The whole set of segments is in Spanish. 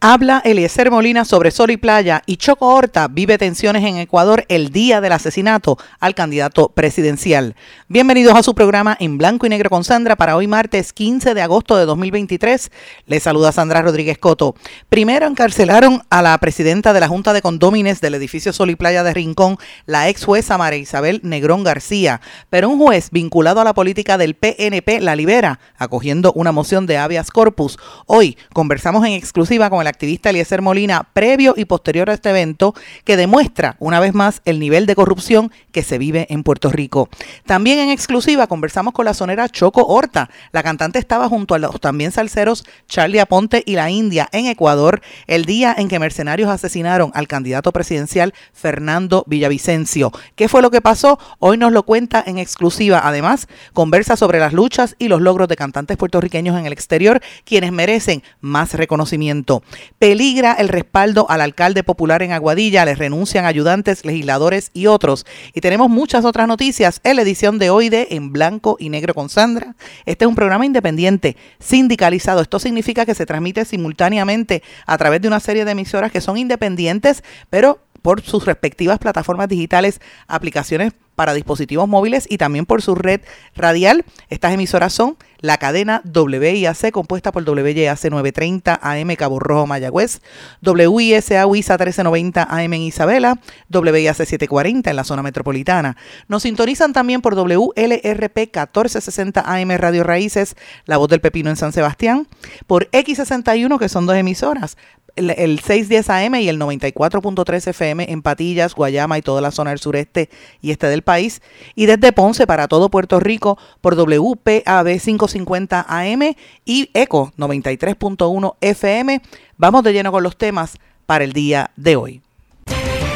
Habla Eliezer Molina sobre Sol y Playa y Choco Horta vive tensiones en Ecuador el día del asesinato al candidato presidencial. Bienvenidos a su programa en blanco y negro con Sandra para hoy martes 15 de agosto de 2023. Les saluda Sandra Rodríguez Coto. Primero encarcelaron a la presidenta de la Junta de Condómines del edificio Sol y Playa de Rincón, la ex jueza María Isabel Negrón García, pero un juez vinculado a la política del PNP la libera, acogiendo una moción de habeas corpus. Hoy conversamos en exclusiva con el activista Eliezer Molina previo y posterior a este evento que demuestra una vez más el nivel de corrupción que se vive en Puerto Rico. También en exclusiva conversamos con la sonera Choco Horta. La cantante estaba junto a los también salseros Charlie Aponte y la India en Ecuador el día en que mercenarios asesinaron al candidato presidencial Fernando Villavicencio. ¿Qué fue lo que pasó? Hoy nos lo cuenta en exclusiva. Además, conversa sobre las luchas y los logros de cantantes puertorriqueños en el exterior, quienes merecen más reconocimiento. Peligra el respaldo al alcalde popular en Aguadilla, les renuncian ayudantes, legisladores y otros. Y tenemos muchas otras noticias en la edición de hoy de En Blanco y Negro con Sandra. Este es un programa independiente, sindicalizado. Esto significa que se transmite simultáneamente a través de una serie de emisoras que son independientes, pero por sus respectivas plataformas digitales, aplicaciones para dispositivos móviles y también por su red radial. Estas emisoras son la cadena WIAC compuesta por WIAC 930 AM Cabo Rojo Mayagüez, WISA WISA 1390 AM en Isabela, WIAC 740 en la zona metropolitana. Nos sintonizan también por WLRP 1460 AM Radio Raíces, La Voz del Pepino en San Sebastián, por X61 que son dos emisoras, el, 610 AM y el 94.3 FM en Patillas, Guayama y toda la zona del sureste y este del país. Y desde Ponce para todo Puerto Rico por WPAB 550 AM y ECO 93.1 FM. Vamos de lleno con los temas para el día de hoy.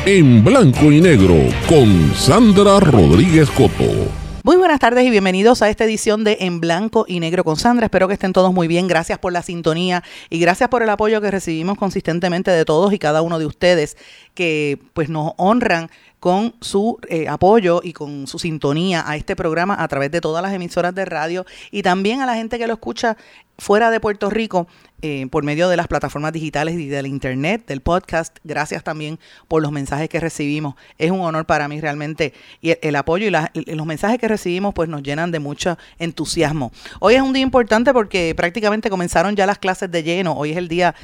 En blanco y negro con Sandra Rodríguez Coto. Muy buenas tardes y bienvenidos a esta edición de En Blanco y Negro con Sandra. Espero que estén todos muy bien. Gracias por la sintonía y gracias por el apoyo que recibimos consistentemente de todos y cada uno de ustedes que pues nos honran con su eh, apoyo y con su sintonía a este programa a través de todas las emisoras de radio y también a la gente que lo escucha fuera de Puerto Rico eh, por medio de las plataformas digitales y del internet, del podcast. Gracias también por los mensajes que recibimos. Es un honor para mí realmente y el, apoyo y, los mensajes que recibimos pues nos llenan de mucho entusiasmo. Hoy es un día importante porque prácticamente comenzaron ya las clases de lleno. Hoy es el día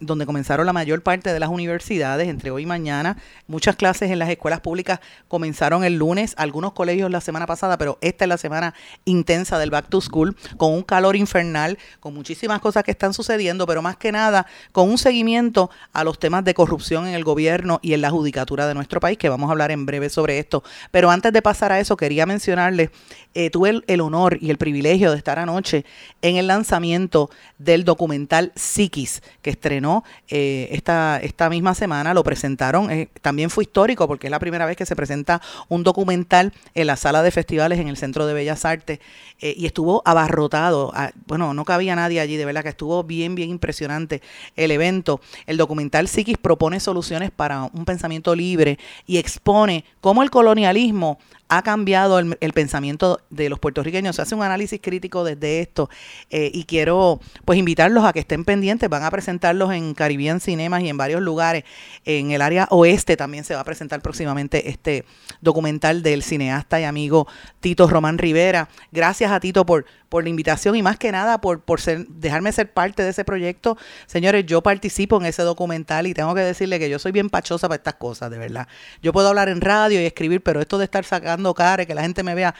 donde comenzaron la mayor parte de las universidades, entre hoy y mañana. Muchas clases en las escuelas públicas comenzaron el lunes, algunos colegios la semana pasada, pero esta es la semana intensa del Back to School con un calor infernal, con muchísimas cosas que están sucediendo pero más que nada con un seguimiento a los temas de corrupción en el gobierno y en la judicatura de nuestro país, que vamos a hablar en breve sobre esto. Pero antes de pasar a eso, quería mencionarles, eh, tuve el, honor y el privilegio de estar anoche en el lanzamiento del documental Psiquis, que estrenó eh, esta, esta misma semana, lo presentaron, eh, también fue histórico porque es la primera vez que se presenta un documental en la sala de festivales en el Centro de Bellas Artes y estuvo abarrotado, ah, bueno, no cabía nadie allí, de verdad que estuvo bien bien, impresionante el evento. El documental Psiquis propone soluciones para un pensamiento libre y expone cómo el colonialismo ha cambiado el, pensamiento de los puertorriqueños. Se hace un análisis crítico desde esto eh, y quiero pues invitarlos a que estén pendientes. Van a presentarlos en Caribbean Cinemas y en varios lugares. En el área oeste también se va a presentar próximamente este documental del cineasta y amigo Tito Román Rivera. Gracias a Tito por, por la invitación y más que nada por, por dejarme ser parte de ese proyecto. Señores, yo participo en ese documental y tengo que decirle que yo soy bien pachosa para estas cosas, de verdad. Yo puedo hablar en radio y escribir, pero esto de estar sacando cara, que la gente me vea,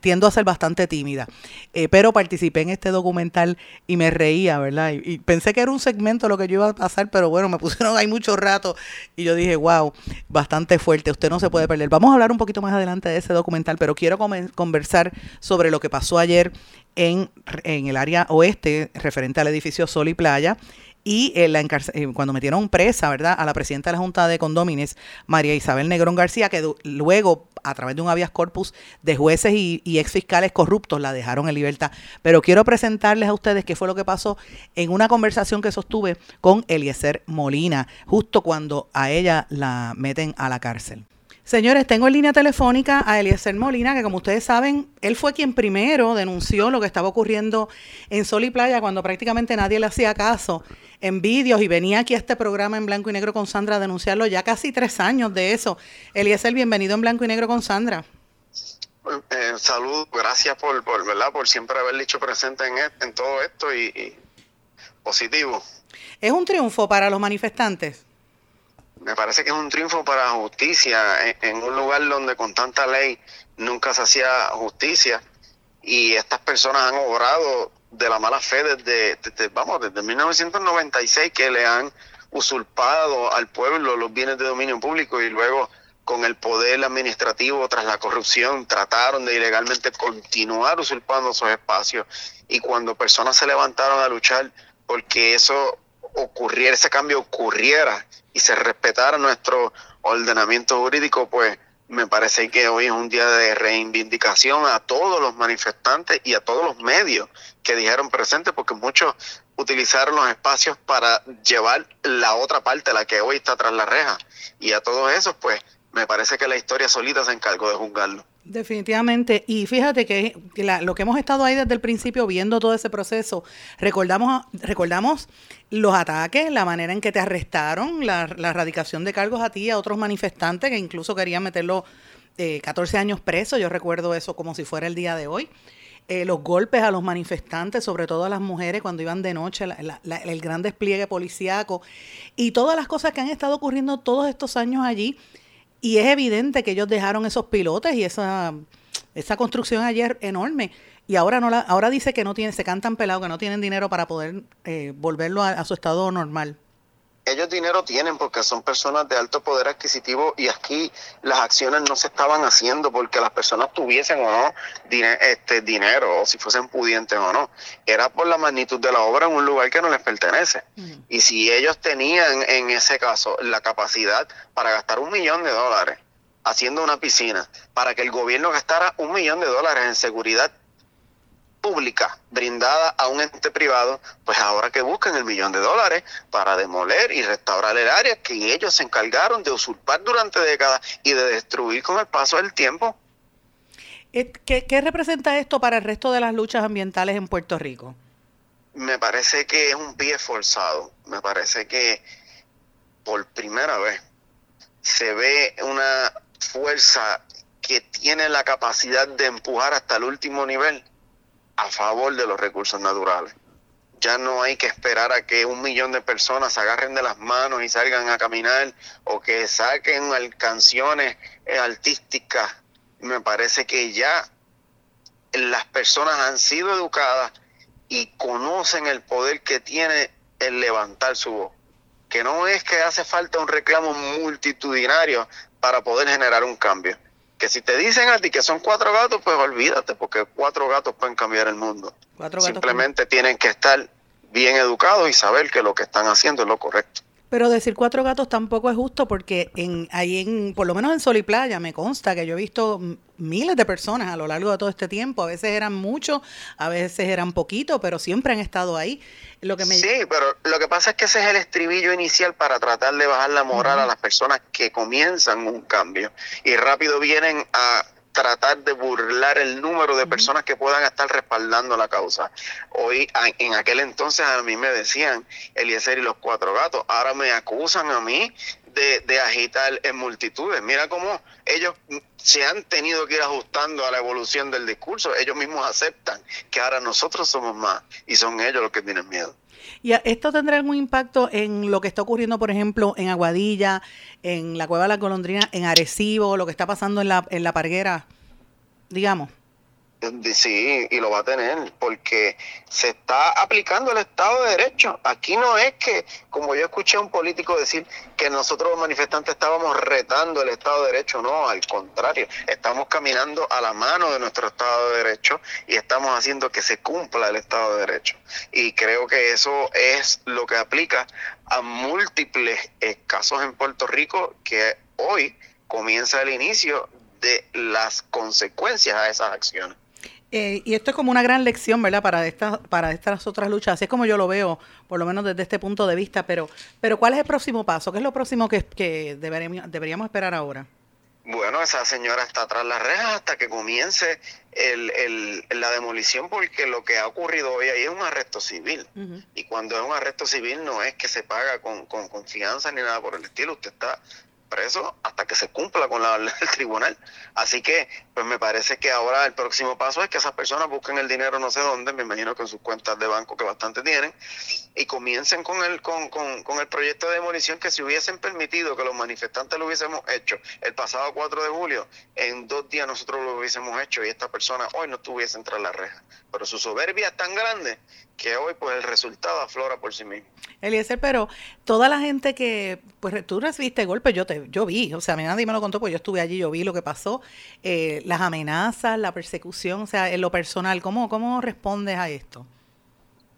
tiendo a ser bastante tímida. Eh, pero participé en este documental y me reía, ¿verdad? Y, pensé que era un segmento lo que yo iba a pasar, pero bueno, me pusieron ahí mucho rato y yo dije, wow, bastante fuerte, usted no se puede perder. Vamos a hablar un poquito más adelante de ese documental, pero quiero conversar sobre lo que pasó ayer en, en el área oeste referente al edificio Sol y Playa y la eh, cuando metieron presa, ¿verdad?, a la presidenta de la Junta de Condómines, María Isabel Negrón García, que luego, a través de un habeas corpus de jueces y, y ex fiscales corruptos, la dejaron en libertad. Pero quiero presentarles a ustedes qué fue lo que pasó en una conversación que sostuve con Eliezer Molina, justo cuando a ella la meten a la cárcel. Señores, tengo en línea telefónica a Eliezer Molina, que como ustedes saben, él fue quien primero denunció lo que estaba ocurriendo en Sol y Playa cuando prácticamente nadie le hacía caso en vídeos y venía aquí a este programa en blanco y negro con Sandra a denunciarlo ya casi tres años de eso. Eliezer, bienvenido en blanco y negro con Sandra. Eh, salud, gracias por, por, ¿verdad? por siempre haber dicho presente en, e, en todo esto y positivo. ¿Es un triunfo para los manifestantes? Me parece que es un triunfo para justicia en, un lugar donde con tanta ley nunca se hacía justicia y estas personas han obrado de la mala fe desde, vamos desde 1996 que le han usurpado al pueblo los bienes de dominio público y luego con el poder administrativo tras la corrupción trataron de ilegalmente continuar usurpando esos espacios. Y cuando personas se levantaron a luchar porque eso ocurriera, ese cambio ocurriera y se respetara nuestro ordenamiento jurídico, pues me parece que hoy es un día de reivindicación a todos los manifestantes y a todos los medios que dijeron presente, porque muchos utilizaron los espacios para llevar la otra parte, la que hoy está tras la reja. Y a todos esos, pues me parece que la historia solita se encargó de juzgarlo. Definitivamente. Y fíjate que lo que hemos estado ahí desde el principio viendo todo ese proceso, recordamos, recordamos los ataques, la manera en que te arrestaron, la, la erradicación de cargos a ti y a otros manifestantes que incluso querían meterlo eh, 14 años preso. Yo recuerdo eso como si fuera el día de hoy. Eh, los golpes a los manifestantes, sobre todo a las mujeres cuando iban de noche, el gran despliegue policíaco y todas las cosas que han estado ocurriendo todos estos años allí y es evidente que ellos dejaron esos pilotes y esa, esa construcción ayer enorme. Y ahora no la, ahora dice que no tiene, se cantan pelados, que no tienen dinero para poder eh, volverlo a, su estado normal ellos dinero tienen porque son personas de alto poder adquisitivo y aquí las acciones no se estaban haciendo porque las personas tuviesen o no este dinero o si fuesen pudientes o no. Era por la magnitud de la obra en un lugar que no les pertenece. Y si ellos tenían en ese caso la capacidad para gastar un millón de dólares haciendo una piscina, para que el gobierno gastara un millón de dólares en seguridad pública brindada a un ente privado, pues ahora que buscan el millón de dólares para demoler y restaurar el área que ellos se encargaron de usurpar durante décadas y de destruir con el paso del tiempo. Eh, ¿Qué, representa esto para el resto de las luchas ambientales en Puerto Rico? Me parece que es un pie forzado. Me parece que por primera vez se ve una fuerza que tiene la capacidad de empujar hasta el último nivel a favor de los recursos naturales. Ya no hay que esperar a que un millón de personas se agarren de las manos y salgan a caminar o que saquen canciones eh, artísticas. Me parece que ya las personas han sido educadas y conocen el poder que tiene el levantar su voz. Que no es que hace falta un reclamo multitudinario para poder generar un cambio que si te dicen a ti que son cuatro gatos, pues olvídate, porque cuatro gatos pueden cambiar el mundo. Simplemente tienen que estar bien educados y saber que lo que están haciendo es lo correcto. Pero decir cuatro gatos tampoco es justo porque en ahí en por lo menos en Sol y Playa me consta que yo he visto miles de personas a lo largo de todo este tiempo, a veces eran muchos, a veces eran poquitos, pero siempre han estado ahí. Lo que me... Sí, pero lo que pasa es que ese es el estribillo inicial para tratar de bajar la moral a las personas que comienzan un cambio. Y rápido vienen a tratar de burlar el número de personas que puedan estar respaldando la causa. Hoy, en aquel entonces a mí me decían Eliezer y los cuatro gatos, ahora me acusan a mí de, de, agitar en multitudes. Mira cómo ellos se han tenido que ir ajustando a la evolución del discurso. Ellos mismos aceptan que ahora nosotros somos más y son ellos los que tienen miedo. ¿Y esto tendrá algún impacto en lo que está ocurriendo, por ejemplo, en Aguadilla, en la Cueva de la Golondrina, en Arecibo, lo que está pasando en la, en la Parguera, digamos? Sí, y lo va a tener, porque se está aplicando el Estado de Derecho. Aquí no es que, como yo escuché a un político decir, que nosotros los manifestantes estábamos retando el Estado de Derecho, no, al contrario, estamos caminando a la mano de nuestro Estado de Derecho y estamos haciendo que se cumpla el Estado de Derecho. Y creo que eso es lo que aplica a múltiples casos en Puerto Rico que hoy comienza el inicio de las consecuencias a esas acciones. Eh, y esto es como una gran lección, ¿verdad? Para estas, para estas otras luchas. Así es como yo lo veo, por lo menos desde este punto de vista. Pero, pero ¿cuál es el próximo paso? ¿Qué es lo próximo que, que deberíamos, deberíamos esperar ahora? Bueno, esa señora está tras las rejas hasta que comience el, el, la demolición, porque lo que ha ocurrido hoy ahí es un arresto civil. Y cuando es un arresto civil no es que se paga con, con confianza ni nada por el estilo. Usted está preso hasta que se cumpla con la, el tribunal. Así que, pues me parece que ahora el próximo paso es que esas personas busquen el dinero no sé dónde, me imagino que en sus cuentas de banco que bastante tienen, y comiencen con el, con, con, con el proyecto de demolición que si hubiesen permitido que los manifestantes lo hubiésemos hecho el pasado 4 de julio, en dos días nosotros lo hubiésemos hecho y esta persona hoy no tuviese entrar la reja. Pero su soberbia es tan grande que hoy pues el resultado aflora por sí mismo. Eliezer, pero toda la gente que, pues tú recibiste golpes, yo te, yo vi, o sea, a mí nadie me lo contó, pues yo estuve allí, yo vi lo que pasó, eh, las amenazas, la persecución, o sea, en lo personal, ¿cómo, cómo respondes a esto?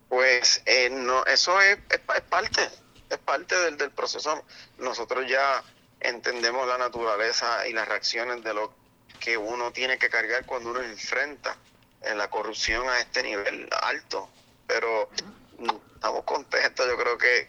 Pues eh, no, eso es, es, parte, es parte del, del proceso. Nosotros ya entendemos la naturaleza y las reacciones de lo que uno tiene que cargar cuando uno enfrenta en la corrupción a este nivel alto pero estamos contentos. Yo creo que,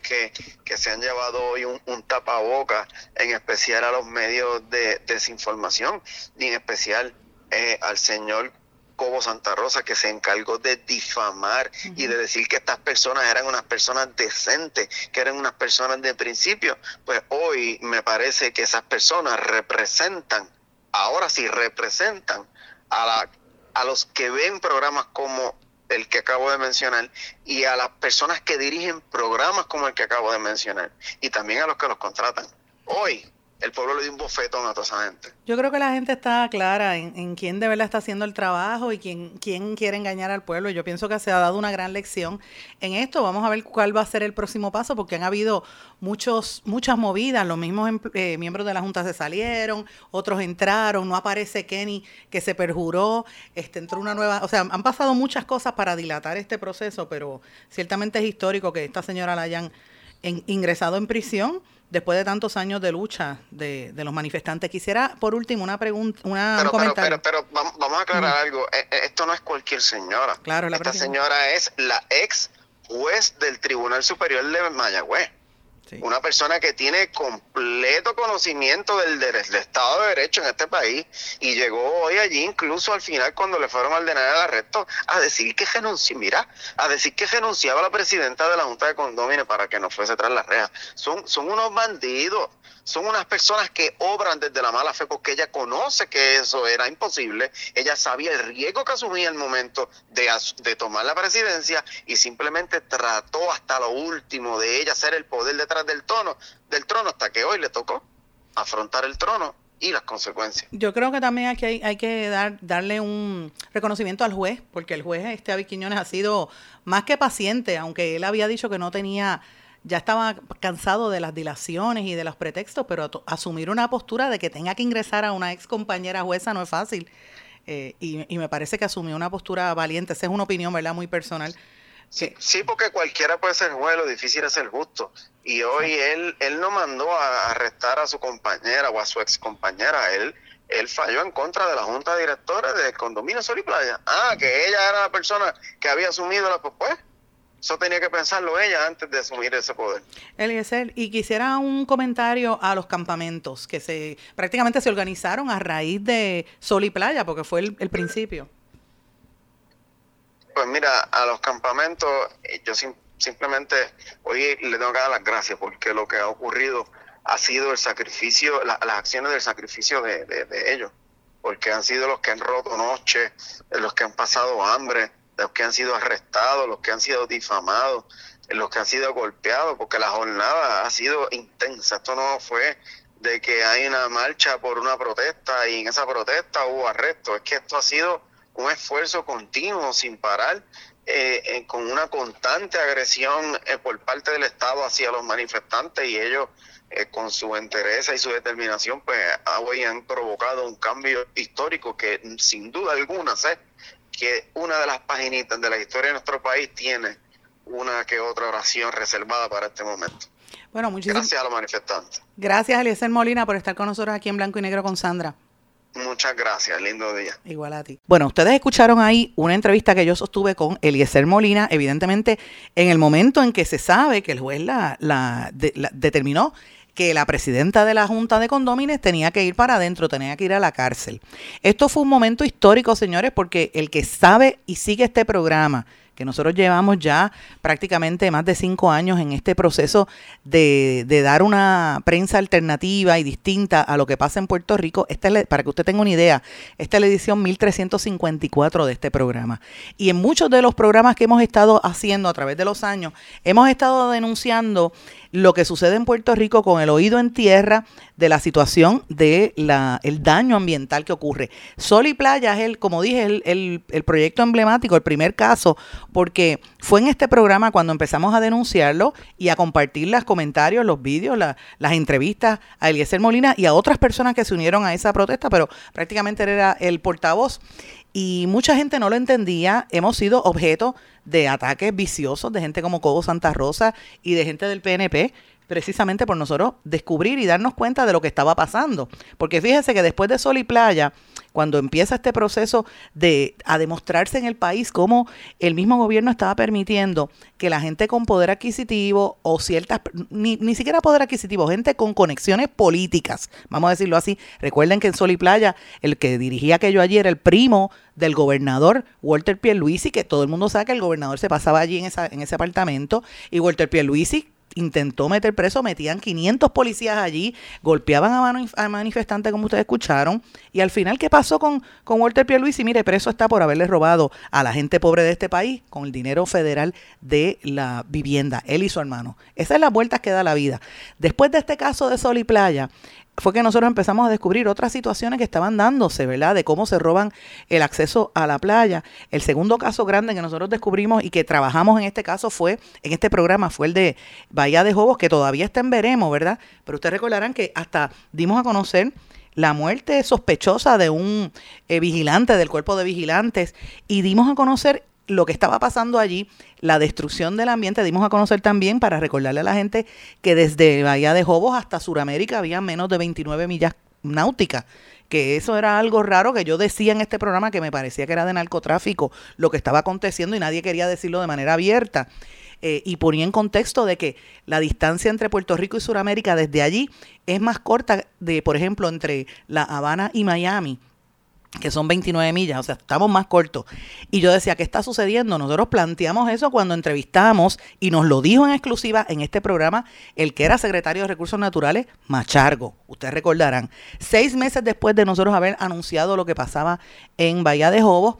que, se han llevado hoy un, un tapaboca, en especial a los medios de, desinformación, y en especial eh, al señor Cobo Santa Rosa, que se encargó de difamar y de decir que estas personas eran unas personas decentes, que eran unas personas de principio. Pues hoy me parece que esas personas representan, ahora sí representan a, la, a los que ven programas como el que acabo de mencionar, y a las personas que dirigen programas como el que acabo de mencionar, y también a los que los contratan. Hoy, el pueblo le dio un bofetón a toda esa gente. Yo creo que la gente está clara en, quién de verdad está haciendo el trabajo y quién, quién quiere engañar al pueblo. Yo pienso que se ha dado una gran lección en esto. Vamos a ver cuál va a ser el próximo paso, porque han habido muchos, muchas movidas. Los mismos eh, miembros de la Junta se salieron, otros entraron. No aparece Kenny, que se perjuró. Este, entró una nueva. O sea, han pasado muchas cosas para dilatar este proceso, pero ciertamente es histórico que esta señora la hayan ingresado en prisión después de tantos años de lucha de, los manifestantes. Quisiera, por último, una pregunta, una pero, comentario. Pero, pero, vamos a aclarar algo. Eh, eh, esto no es cualquier señora. Claro, Esta señora es la ex juez del Tribunal Superior de Mayagüez. Una persona que tiene completo conocimiento del, del, Estado de Derecho en este país y llegó hoy allí incluso al final cuando le fueron a ordenar el arresto a decir que renunciaba, mira, a decir que renunciaba la presidenta de la Junta de Condóminos para que no fuese tras la reja. Son, son unos bandidos son unas personas que obran desde la mala fe porque ella conoce que eso era imposible, ella sabía el riesgo que asumía el momento de, de tomar la presidencia y simplemente trató hasta lo último de ella ser el poder detrás del trono, del trono hasta que hoy le tocó afrontar el trono y las consecuencias. Yo creo que también aquí hay, hay que dar, darle un reconocimiento al juez, porque el juez este Avi Quiñones ha sido más que paciente, aunque él había dicho que no tenía ya estaba cansado de las dilaciones y de los pretextos, pero asumir una postura de que tenga que ingresar a una ex compañera jueza no es fácil. Eh, y, me parece que asumió una postura valiente. Esa es una opinión, ¿verdad? Muy personal. Sí, sí, porque cualquiera puede ser juez, lo difícil es ser justo. Y hoy él, él no mandó a arrestar a su compañera o a su ex compañera, él, él falló en contra de la junta de directores del condominio Sol y Playa. Ah, que ella era la persona que había asumido la pues eso tenía que pensarlo ella antes de asumir ese poder. Eliezer, y quisiera un comentario a los campamentos que se prácticamente se organizaron a raíz de Sol y Playa, porque fue el, principio. Pues mira, a los campamentos, eh, yo simplemente hoy le tengo que dar las gracias porque lo que ha ocurrido ha sido el sacrificio, las acciones del sacrificio de, de ellos, porque han sido los que han roto noche, los que han pasado hambre, los que han sido arrestados, los que han sido difamados, los que han sido golpeados, porque la jornada ha sido intensa. Esto no fue de que hay una marcha por una protesta y en esa protesta hubo arresto. Es que esto ha sido un esfuerzo continuo, sin parar, eh, eh, con una constante agresión por parte del Estado hacia los manifestantes y ellos con su interés y su determinación, pues hoy han provocado un cambio histórico que sin duda alguna sé que una de las paginitas de la historia de nuestro país tiene una que otra oración reservada para este momento. Bueno, muchísimas gracias a los manifestantes. Gracias, Eliezer Molina, por estar con nosotros aquí en Blanco y Negro con Sandra. Muchas gracias, lindo día. Igual a ti. Bueno, ustedes escucharon ahí una entrevista que yo sostuve con Eliezer Molina, evidentemente en el momento en que se sabe que el juez la, la, determinó que la presidenta de la Junta de Condómines tenía que ir para adentro, tenía que ir a la cárcel. Esto fue un momento histórico, señores, porque el que sabe y sigue este programa que nosotros llevamos ya prácticamente más de cinco años en este proceso de, dar una prensa alternativa y distinta a lo que pasa en Puerto Rico. Esta para que usted tenga una idea, esta es la edición 1354 de este programa. Y en muchos de los programas que hemos estado haciendo a través de los años, hemos estado denunciando lo que sucede en Puerto Rico con el oído en tierra de la situación de la, el daño ambiental que ocurre. Sol y Playa es el, como dije, el, el, proyecto emblemático, el primer caso, porque fue en este programa cuando empezamos a denunciarlo y a compartir los comentarios, los vídeos, las entrevistas a Eliezer Molina y a otras personas que se unieron a esa protesta, pero prácticamente era el portavoz y mucha gente no lo entendía. Hemos sido objeto de ataques viciosos de gente como Cobo Santa Rosa y de gente del PNP precisamente por nosotros descubrir y darnos cuenta de lo que estaba pasando. Porque fíjese que después de Sol y Playa, cuando empieza este proceso de a demostrarse en el país cómo el mismo gobierno estaba permitiendo que la gente con poder adquisitivo o ciertas, ni, ni siquiera poder adquisitivo, gente con conexiones políticas, vamos a decirlo así. Recuerden que en Sol y Playa, el que dirigía aquello allí era el primo del gobernador Walter Pierluisi, que todo el mundo sabe que el gobernador se pasaba allí en, esa, en ese apartamento, y Walter Pierluisi intentó meter preso, metían 500 policías allí, golpeaban a, manifestantes como ustedes escucharon, y al final, ¿qué pasó con, con Walter Pierluisi? Mire, preso está por haberle robado a la gente pobre de este país con el dinero federal de la vivienda, él y su hermano. Esas son las vueltas que da la vida. Después de este caso de Sol y Playa, fue que nosotros empezamos a descubrir otras situaciones que estaban dándose, ¿verdad? De cómo se roban el acceso a la playa. El segundo caso grande que nosotros descubrimos y que trabajamos en este caso fue, en este programa, fue el de Bahía de Jobos, que todavía está en veremos, ¿verdad? Pero ustedes recordarán que hasta dimos a conocer la muerte sospechosa de un eh, vigilante del cuerpo de vigilantes y dimos a conocer lo que estaba pasando allí, la destrucción del ambiente, dimos a conocer también para recordarle a la gente que desde Bahía de Jobos hasta Sudamérica había menos de 29 millas náuticas que eso era algo raro que yo decía en este programa que me parecía que era de narcotráfico lo que estaba aconteciendo y nadie quería decirlo de manera abierta. Eh, y ponía en contexto de que la distancia entre Puerto Rico y Sudamérica desde allí es más corta de, por ejemplo, entre La Habana y Miami que son 29 millas, o sea, estamos más cortos. Y yo decía, ¿qué está sucediendo? Nosotros planteamos eso cuando entrevistamos y nos lo dijo en exclusiva en este programa el que era secretario de Recursos Naturales, Machargo. Ustedes recordarán, seis meses después de nosotros haber anunciado lo que pasaba en Bahía de Jobos,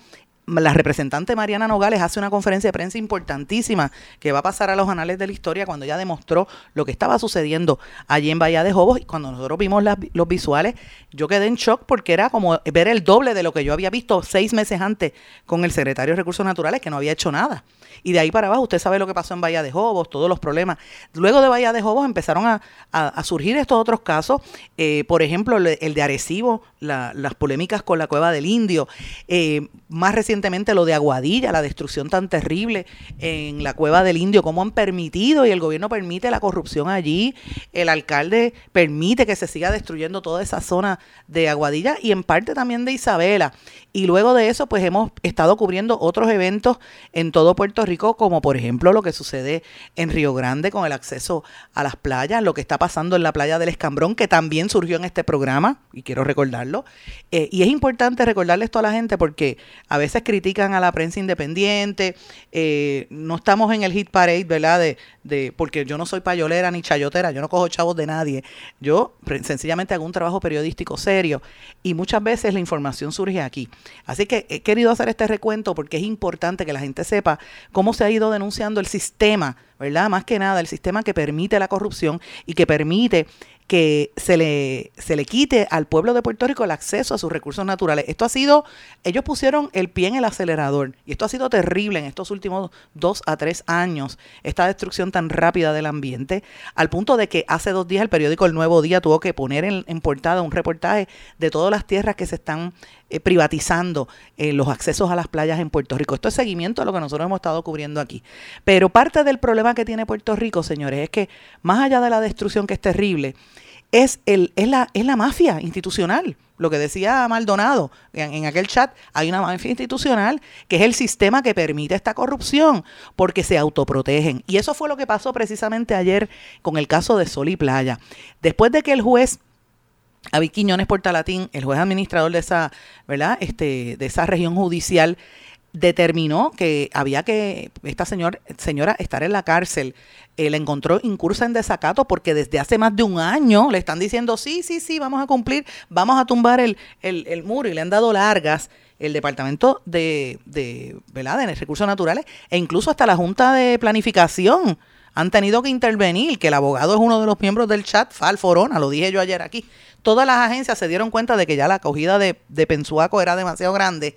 la representante Mariana Nogales hace una conferencia de prensa importantísima que va a pasar a los anales de la historia cuando ella demostró lo que estaba sucediendo allí en Bahía de Jobos y cuando nosotros vimos los visuales yo quedé en shock porque era como ver el doble de lo que yo había visto seis meses antes con el secretario de Recursos Naturales que no había hecho nada. Y de ahí para abajo, usted sabe lo que pasó en Bahía de Jobos, todos los problemas. Luego de Bahía de Jobos empezaron a, surgir estos otros casos, eh, por ejemplo, el de Arecibo, las polémicas con la cueva del Indio, eh, más lo de Aguadilla, la destrucción tan terrible en la cueva del Indio, cómo han permitido y el gobierno permite la corrupción allí, el alcalde permite que se siga destruyendo toda esa zona de Aguadilla y en parte también de Isabela. Y luego de eso, pues hemos estado cubriendo otros eventos en todo Puerto Rico, como por ejemplo lo que sucede en Río Grande con el acceso a las playas, lo que está pasando en la playa del Escambrón, que también surgió en este programa, y quiero recordarlo. Eh, y es importante recordarle esto a la gente porque a veces critican a la prensa independiente, eh, no estamos en el hit parade, ¿verdad? De, de, porque yo no soy payolera ni chayotera, yo no cojo chavos de nadie, yo sencillamente hago un trabajo periodístico serio y muchas veces la información surge aquí. Así que he querido hacer este recuento porque es importante que la gente sepa cómo se ha ido denunciando el sistema ¿verdad? Más que nada, el sistema que permite la corrupción y que permite que se le, se le quite al pueblo de Puerto Rico el acceso a sus recursos naturales. Esto ha sido, ellos pusieron el pie en el acelerador y esto ha sido terrible en estos últimos dos a tres años, esta destrucción tan rápida del ambiente, al punto de que hace dos días el periódico El Nuevo Día tuvo que poner en, en portada un reportaje de todas las tierras que se están eh, privatizando eh, los accesos a las playas en Puerto Rico. Esto es seguimiento a lo que nosotros hemos estado cubriendo aquí. Pero parte del problema que tiene Puerto Rico, señores, es que más allá de la destrucción que es terrible, es, el, es, la, es la mafia institucional. Lo que decía Maldonado en, en, aquel chat, hay una mafia institucional que es el sistema que permite esta corrupción porque se autoprotegen. Y eso fue lo que pasó precisamente ayer con el caso de Sol y Playa. Después de que el juez Avi Quiñones Portalatín, el juez administrador de esa, ¿verdad? Este, de esa región judicial, determinó que había que esta señor, señora estar en la cárcel. Él encontró incursa en desacato porque desde hace más de un año le están diciendo, sí, sí, sí, vamos a cumplir, vamos a tumbar el, el, el muro y le han dado largas el Departamento de, de, ¿verdad? de Recursos Naturales e incluso hasta la Junta de Planificación han tenido que intervenir, que el abogado es uno de los miembros del chat, Fal Forona, lo dije yo ayer aquí, todas las agencias se dieron cuenta de que ya la acogida de, Pensuaco era demasiado grande.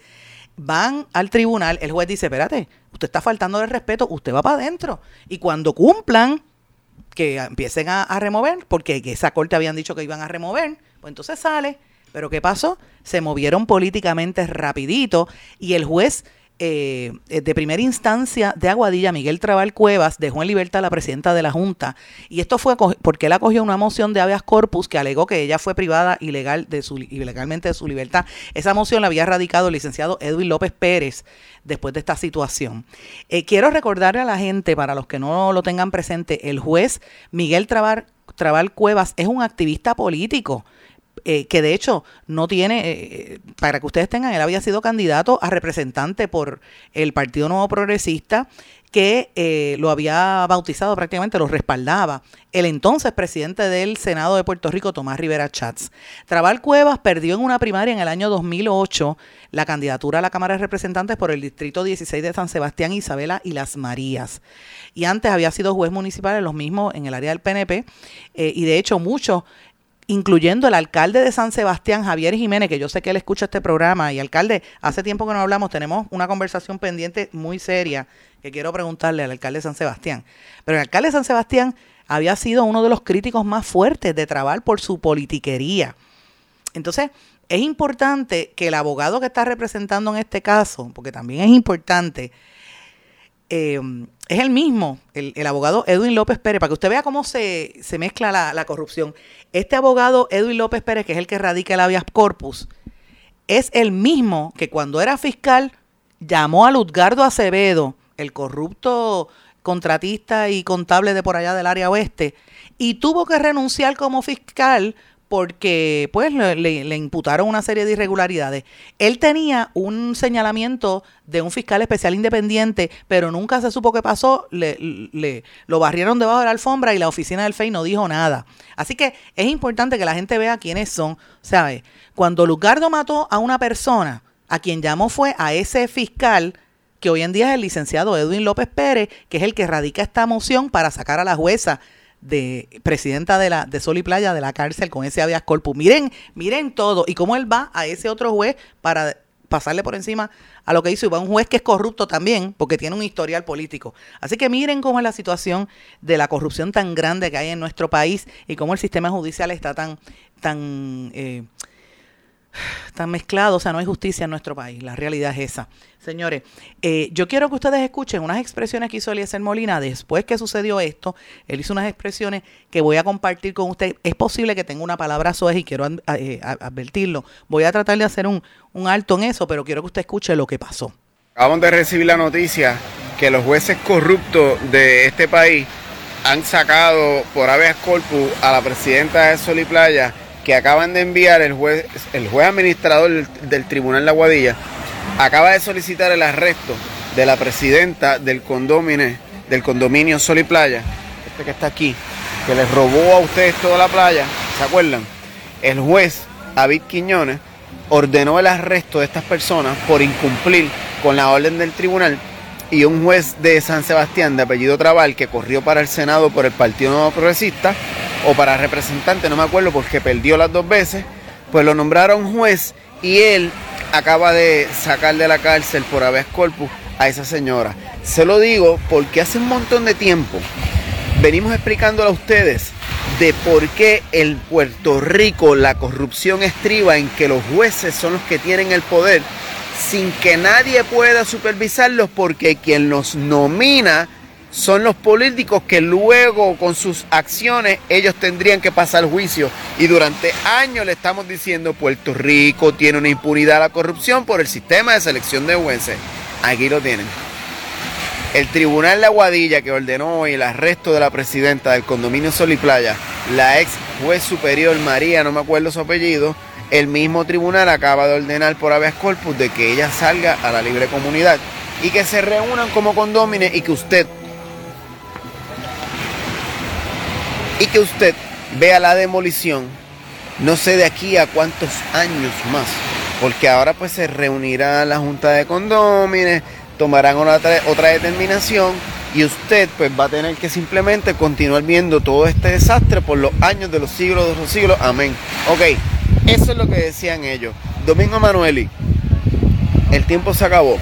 Van al tribunal, el juez dice, espérate, usted está faltando de respeto, usted va para adentro. Y cuando cumplan, que empiecen a, a remover, porque esa corte habían dicho que iban a remover, pues entonces sale. Pero ¿qué pasó? Se movieron políticamente rapidito y el juez eh, de primera instancia de Aguadilla, Miguel Trabal Cuevas, dejó en libertad a la presidenta de la Junta. Y esto fue porque él acogió una moción de habeas corpus que alegó que ella fue privada ilegal de su, ilegalmente de su libertad. Esa moción la había radicado el licenciado Edwin López Pérez después de esta situación. Eh, quiero recordarle a la gente, para los que no lo tengan presente, el juez Miguel Trabal, Trabal Cuevas es un activista político eh, que de hecho no tiene, eh, para que ustedes tengan, él había sido candidato a representante por el Partido Nuevo Progresista, que eh, lo había bautizado prácticamente, lo respaldaba el entonces presidente del Senado de Puerto Rico, Tomás Rivera Chats. Trabal Cuevas perdió en una primaria en el año 2008 la candidatura a la Cámara de Representantes por el Distrito 16 de San Sebastián, Isabela y Las Marías. Y antes había sido juez municipal en los mismos, en el área del PNP, y de hecho muchos incluyendo el alcalde de San Sebastián, Javier Jiménez, que yo sé que él escucha este programa, y alcalde, hace tiempo que no hablamos, tenemos una conversación pendiente muy seria que quiero preguntarle al alcalde de San Sebastián. Pero el alcalde de San Sebastián había sido uno de los críticos más fuertes de Trabal por su politiquería. Entonces, es importante que el abogado que está representando en este caso, porque también es importante, eh, es el mismo, el, abogado Edwin López Pérez, para que usted vea cómo se, mezcla la, corrupción. Este abogado Edwin López Pérez, que es el que radica el habeas corpus, es el mismo que cuando era fiscal llamó a Lutgardo Acevedo, el corrupto contratista y contable de por allá del área oeste, y tuvo que renunciar como fiscal porque pues le, imputaron una serie de irregularidades. Él tenía un señalamiento de un fiscal especial independiente, pero nunca se supo qué pasó, le, le, lo barrieron debajo de la alfombra y la oficina del FEI no dijo nada. Así que es importante que la gente vea quiénes son. ¿Sabe? Cuando Lugardo mató a una persona, a quien llamó fue a ese fiscal que hoy en día es el licenciado Edwin López Pérez, que es el que radica esta moción para sacar a la jueza de presidenta de la de Sol y Playa de la cárcel con ese habeas corpus. Miren, miren todo y cómo él va a ese otro juez para pasarle por encima a lo que hizo y va un juez que es corrupto también porque tiene un historial político. Así que miren cómo es la situación de la corrupción tan grande que hay en nuestro país y cómo el sistema judicial está tan tan eh, tan mezclado, o sea, no hay justicia en nuestro país, la realidad es esa. Señores, eh, yo quiero que ustedes escuchen unas expresiones que hizo Eliezer Molina después que sucedió esto. Él hizo unas expresiones que voy a compartir con usted. Es posible que tenga una palabra suave y quiero eh, advertirlo. Voy a tratar de hacer un, un alto en eso, pero quiero que usted escuche lo que pasó. Acabamos de recibir la noticia que los jueces corruptos de este país han sacado por habeas corpus a la presidenta de Sol y Playa que acaban de enviar el juez, el juez administrador del, Tribunal de Aguadilla, acaba de solicitar el arresto de la presidenta del condominio, del condominio Sol y Playa, este que está aquí, que les robó a ustedes toda la playa, ¿se acuerdan? El juez David Quiñones ordenó el arresto de estas personas por incumplir con la orden del tribunal y un juez de San Sebastián de apellido Trabal que corrió para el Senado por el Partido Nuevo Progresista o para representante, no me acuerdo porque perdió las dos veces, pues lo nombraron juez y él acaba de sacar de la cárcel por habeas corpus a esa señora. Se lo digo porque hace un montón de tiempo venimos explicándole a ustedes de por qué en Puerto Rico la corrupción estriba en que los jueces son los que tienen el poder sin que nadie pueda supervisarlos porque quien los nomina son los políticos que luego con sus acciones ellos tendrían que pasar juicio. Y durante años le estamos diciendo Puerto Rico tiene una impunidad a la corrupción por el sistema de selección de jueces. Aquí lo tienen. El tribunal de Aguadilla que ordenó el arresto de la presidenta del condominio Sol y Playa, la ex juez superior María, no me acuerdo su apellido, el mismo tribunal acaba de ordenar por habeas corpus de que ella salga a la libre comunidad y que se reúnan como condómines y que usted y que usted vea la demolición no sé de aquí a cuántos años más porque ahora pues se reunirá la junta de condómines tomarán otra, otra determinación y usted pues va a tener que simplemente continuar viendo todo este desastre por los años de los siglos de los siglos. Amén. Ok, eso es lo que decían ellos. Domingo Manueli, el tiempo se acabó.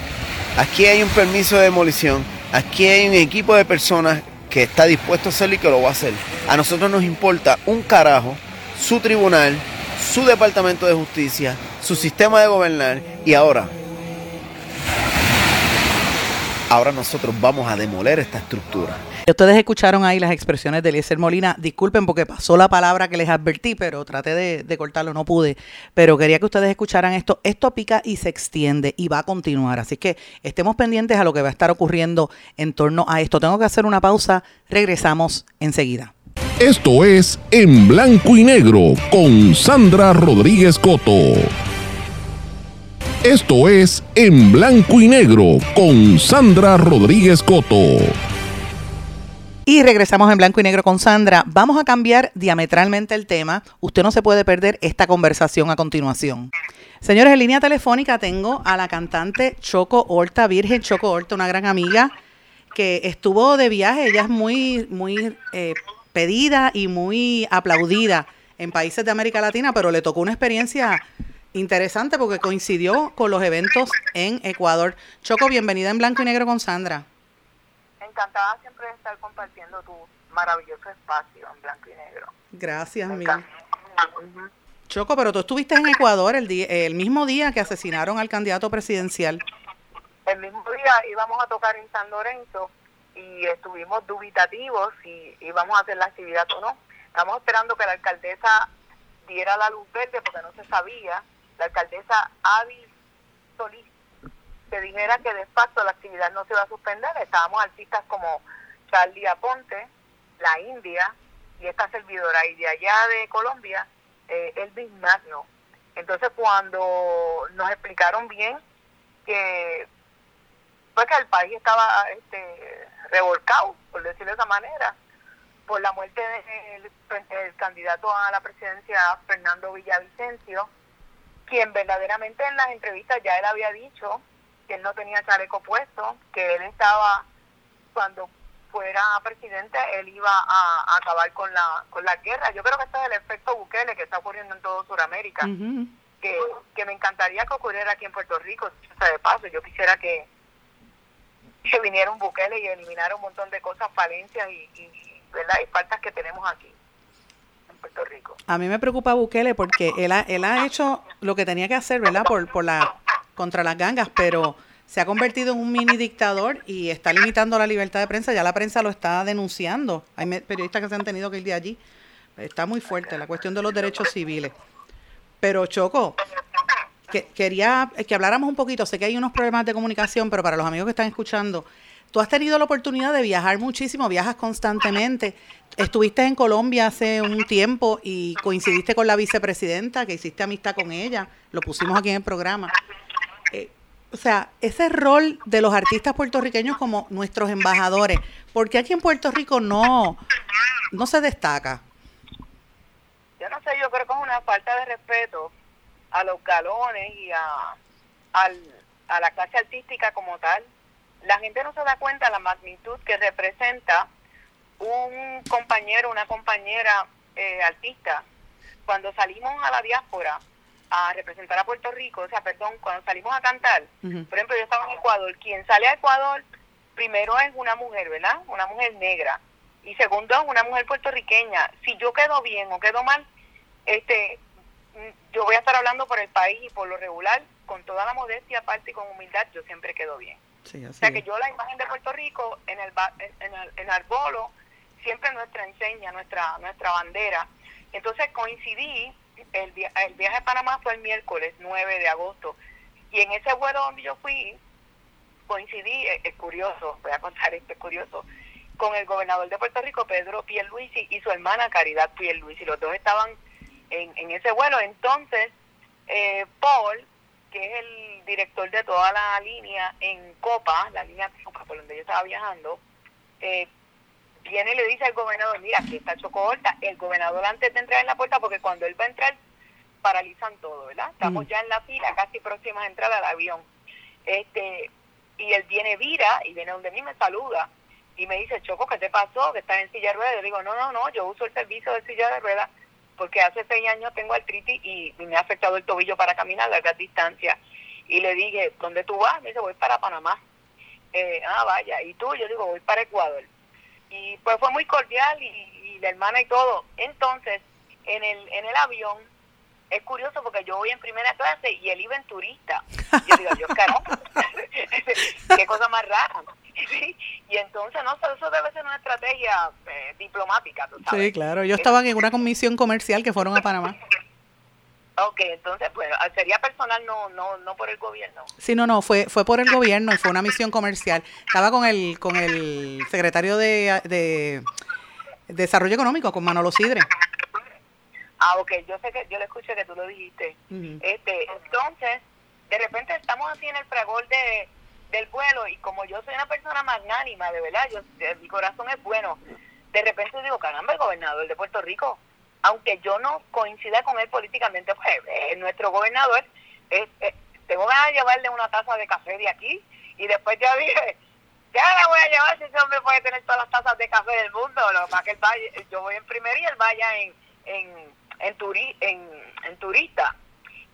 Aquí hay un permiso de demolición. Aquí hay un equipo de personas que está dispuesto a hacerlo y que lo va a hacer. A nosotros nos importa un carajo su tribunal, su departamento de justicia, su sistema de gobernar y ahora ahora nosotros vamos a demoler esta estructura. Ustedes escucharon ahí las expresiones de Eliezer Molina. Disculpen porque pasó la palabra que les advertí, pero traté de, cortarlo, no pude. Pero quería que ustedes escucharan esto. Esto pica y se extiende y va a continuar. Así que estemos pendientes a lo que va a estar ocurriendo en torno a esto. Tengo que hacer una pausa. Regresamos enseguida. Esto es En Blanco y Negro con Sandra Rodríguez Coto. Esto es En Blanco y Negro con Sandra Rodríguez Coto. Y regresamos en blanco y negro con Sandra. Vamos a cambiar diametralmente el tema. Usted no se puede perder esta conversación a continuación. Señores, en línea telefónica tengo a la cantante Choco Horta, Virgen Choco Horta, una gran amiga que estuvo de viaje. Ella es muy, muy eh, pedida y muy aplaudida en países de América Latina, pero le tocó una experiencia interesante porque coincidió con los eventos en Ecuador. Choco, bienvenida en Blanco y Negro con Sandra. Encantada siempre de estar compartiendo tu maravilloso espacio en Blanco y Negro. Gracias, mía. Choco, pero tú estuviste en Ecuador el, día, el mismo día que asesinaron al candidato presidencial. El mismo día íbamos a tocar en San Lorenzo y estuvimos dubitativos si íbamos a hacer la actividad o no. Estamos esperando que la alcaldesa diera la luz verde porque no se sabía la alcaldesa Avi Solís que dijera que de facto la actividad no se va a suspender. Estábamos artistas como Charlie Aponte, la India y esta servidora, y de allá de Colombia, eh, Elvis Magno. Entonces cuando nos explicaron bien que fue que el país estaba este, revolcado, por decirlo de esa manera, por la muerte del candidato a la presidencia Fernando Villavicencio, quien verdaderamente en las entrevistas ya él había dicho que él no tenía chaleco puesto, que él estaba, cuando fuera presidente, él iba a, acabar con la, con la guerra. Yo creo que este es el efecto Bukele que está ocurriendo en todo Sudamérica, que, que me encantaría que ocurriera aquí en Puerto Rico, o sea, de paso, yo quisiera que, que viniera un Bukele y eliminara un montón de cosas, falencias y, y, ¿verdad? y faltas que tenemos aquí. Puerto Rico. A mí me preocupa Bukele porque él ha, él ha hecho lo que tenía que hacer, ¿verdad? Por, por la, contra las gangas, pero se ha convertido en un mini dictador y está limitando la libertad de prensa. Ya la prensa lo está denunciando. Hay periodistas que se han tenido que ir de allí. Está muy fuerte la cuestión de los derechos civiles. Pero Choco, que, quería que habláramos un poquito. Sé que hay unos problemas de comunicación, pero para los amigos que están escuchando, Tú has tenido la oportunidad de viajar muchísimo, viajas constantemente. Estuviste en Colombia hace un tiempo y coincidiste con la vicepresidenta, que hiciste amistad con ella, lo pusimos aquí en el programa. Eh, o sea, ese rol de los artistas puertorriqueños como nuestros embajadores, ¿por qué aquí en Puerto Rico no, no se destaca? Yo no sé, yo creo que es una falta de respeto a los galones y a, a la clase artística como tal la gente no se da cuenta de la magnitud que representa un compañero, una compañera eh, artista. Cuando salimos a la diáspora a representar a Puerto Rico, o sea, perdón, cuando salimos a cantar, por ejemplo, yo estaba en Ecuador, quien sale a Ecuador primero es una mujer, ¿verdad? Una mujer negra. Y segundo es una mujer puertorriqueña. Si yo quedo bien o quedo mal, este, yo voy a estar hablando por el país y por lo regular, con toda la modestia aparte y con humildad, yo siempre quedo bien. O sea que yo la imagen de Puerto Rico en el, en el, en Arbolo, siempre nuestra enseña, nuestra, nuestra bandera. Entonces coincidí, el, el viaje a Panamá fue el miércoles 9 de agosto, y en ese vuelo donde yo fui, coincidí, es, es curioso, voy a contar esto, es curioso, con el gobernador de Puerto Rico, Pedro Pierluisi, y su hermana Caridad Pierluisi. Los dos estaban en, en ese vuelo. Entonces, eh, Paul, que es el director de toda la línea en Copa, la línea Copa por donde yo estaba viajando, eh, viene y le dice al gobernador, mira, aquí está Chocohorta. El gobernador antes de entrar en la puerta, porque cuando él va a entrar, paralizan todo, ¿verdad? Estamos ya en la fila, casi próxima a entrar al avión. Este, y él viene, vira, y viene donde mí me saluda y me dice, Choco, ¿qué te pasó? Que estás en silla de ruedas. Yo digo, no, no, no, yo uso el servicio de silla de ruedas porque hace seis años tengo artritis y, me ha afectado el tobillo para caminar a largas distancias. Y le dije, ¿dónde tú vas? Me dice, voy para Panamá. Eh, ah, vaya. ¿Y tú? Yo digo, voy para Ecuador. Y pues fue muy cordial y, la hermana y todo. Entonces, en el, en el avión, es curioso porque yo voy en primera clase y él iba en turista. Yo digo, Dios carajo, qué cosa más rara. Y entonces, no, eso debe ser una estrategia eh, diplomática, ¿tú sabes? Sí, claro. Yo estaban en una comisión comercial que fueron a Panamá. Ok, entonces, pues, sería personal, no, no, no por el gobierno. Sí, no, no, fue, fue por el gobierno y fue una misión comercial. Estaba con el, con el secretario de, de Desarrollo Económico, con Manolo Sidre. Ah, ok, yo sé que yo le escuché que tú lo dijiste. este Entonces, de repente estamos así en el fragor de, del vuelo y como yo soy una persona magnánima, de verdad, yo mi corazón es bueno, de repente digo, caramba, el gobernador de Puerto Rico, aunque yo no coincida con él políticamente, pues es nuestro gobernador, es, tengo ganas de llevarle una taza de café de aquí y después ya dije, ya la voy a llevar si ese hombre puede tener todas las tazas de café del mundo, lo más que él vaya, yo voy en primera y él vaya en, en en, turi, en, en turista.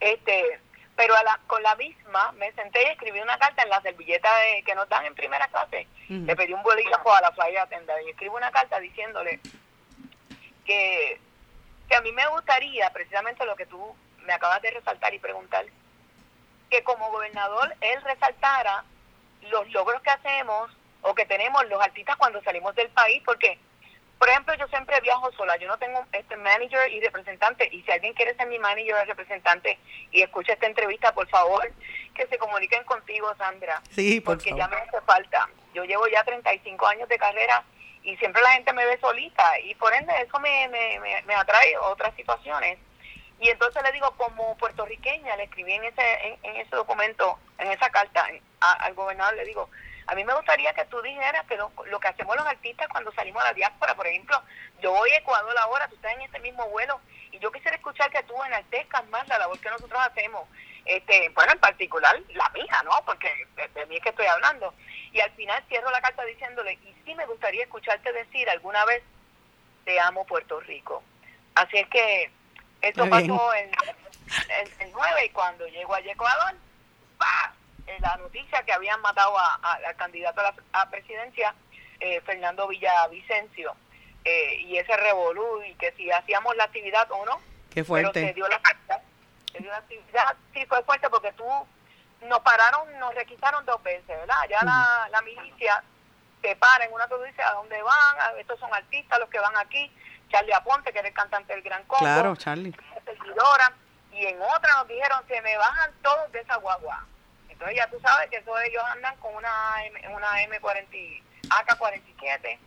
Este, pero a la, con la misma me senté y escribí una carta en la servilleta de, que nos dan en primera clase. Le pedí un bolígrafo a la playa atendida y escribo una carta diciéndole que, que a mí me gustaría, precisamente lo que tú me acabas de resaltar y preguntar, que como gobernador él resaltara los logros que hacemos o que tenemos los artistas cuando salimos del país, porque por ejemplo, yo siempre viajo sola, yo no tengo este manager y representante, y si alguien quiere ser mi manager o representante y escucha esta entrevista, por favor, que se comuniquen contigo, Sandra. Sí, Porque ya me hace falta. Yo llevo ya 35 años de carrera y siempre la gente me ve solita, y por ende eso me, me, me, atrae otras situaciones. Y entonces le digo, como puertorriqueña, le escribí en ese, en, ese documento, en esa carta al gobernador, le digo, a mí me gustaría que tú dijeras que lo, que hacemos los artistas cuando salimos a la diáspora, por ejemplo, yo voy a Ecuador ahora, tú estás en ese mismo vuelo, y yo quisiera escuchar que tú enaltezcas más la labor que nosotros hacemos, este bueno, en particular la mía, ¿no? Porque de, mí es que estoy hablando. Y al final cierro la carta diciéndole, y sí me gustaría escucharte decir alguna vez, te amo Puerto Rico. Así es que eso pasó en, el 9 y cuando llego a Ecuador, ¡pah! La noticia que habían matado a, al candidato a la presidencia, eh, Fernando Villavicencio, eh, y ese revolú, y que si hacíamos la actividad o no. Qué fuerte. Pero se dio la, actividad, sí fue fuerte porque tú nos pararon, nos requisaron dos veces, ¿verdad? Ya la, la milicia se para en una dice a dónde van, ah, estos son artistas los que van aquí, Charlie Aponte, que era el cantante del Gran Combo. Claro, Charlie. y en otra nos dijeron, se me bajan todos de esa guagua. Entonces ya tú sabes que esos ellos andan con una, una M40, AK-47,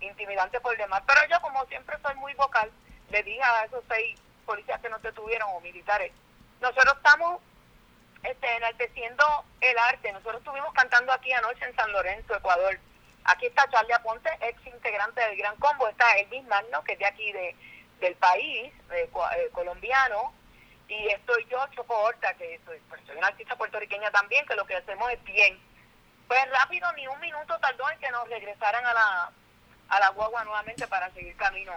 intimidante por demás. Pero yo como siempre soy muy vocal, le dije a esos seis policías que nos detuvieron o militares, nosotros estamos este, enalteciendo el arte. Nosotros estuvimos cantando aquí anoche en San Lorenzo, Ecuador. Aquí está Charlie Aponte, ex integrante del Gran Combo. Está Elvis Magno, que es de aquí de, del país, eh, colombiano y estoy yo, Choco Horta, que soy, pues, soy una artista puertorriqueña también, que lo que hacemos es bien. Pues rápido, ni un minuto tardó en que nos regresaran a la, a la guagua nuevamente para seguir camino.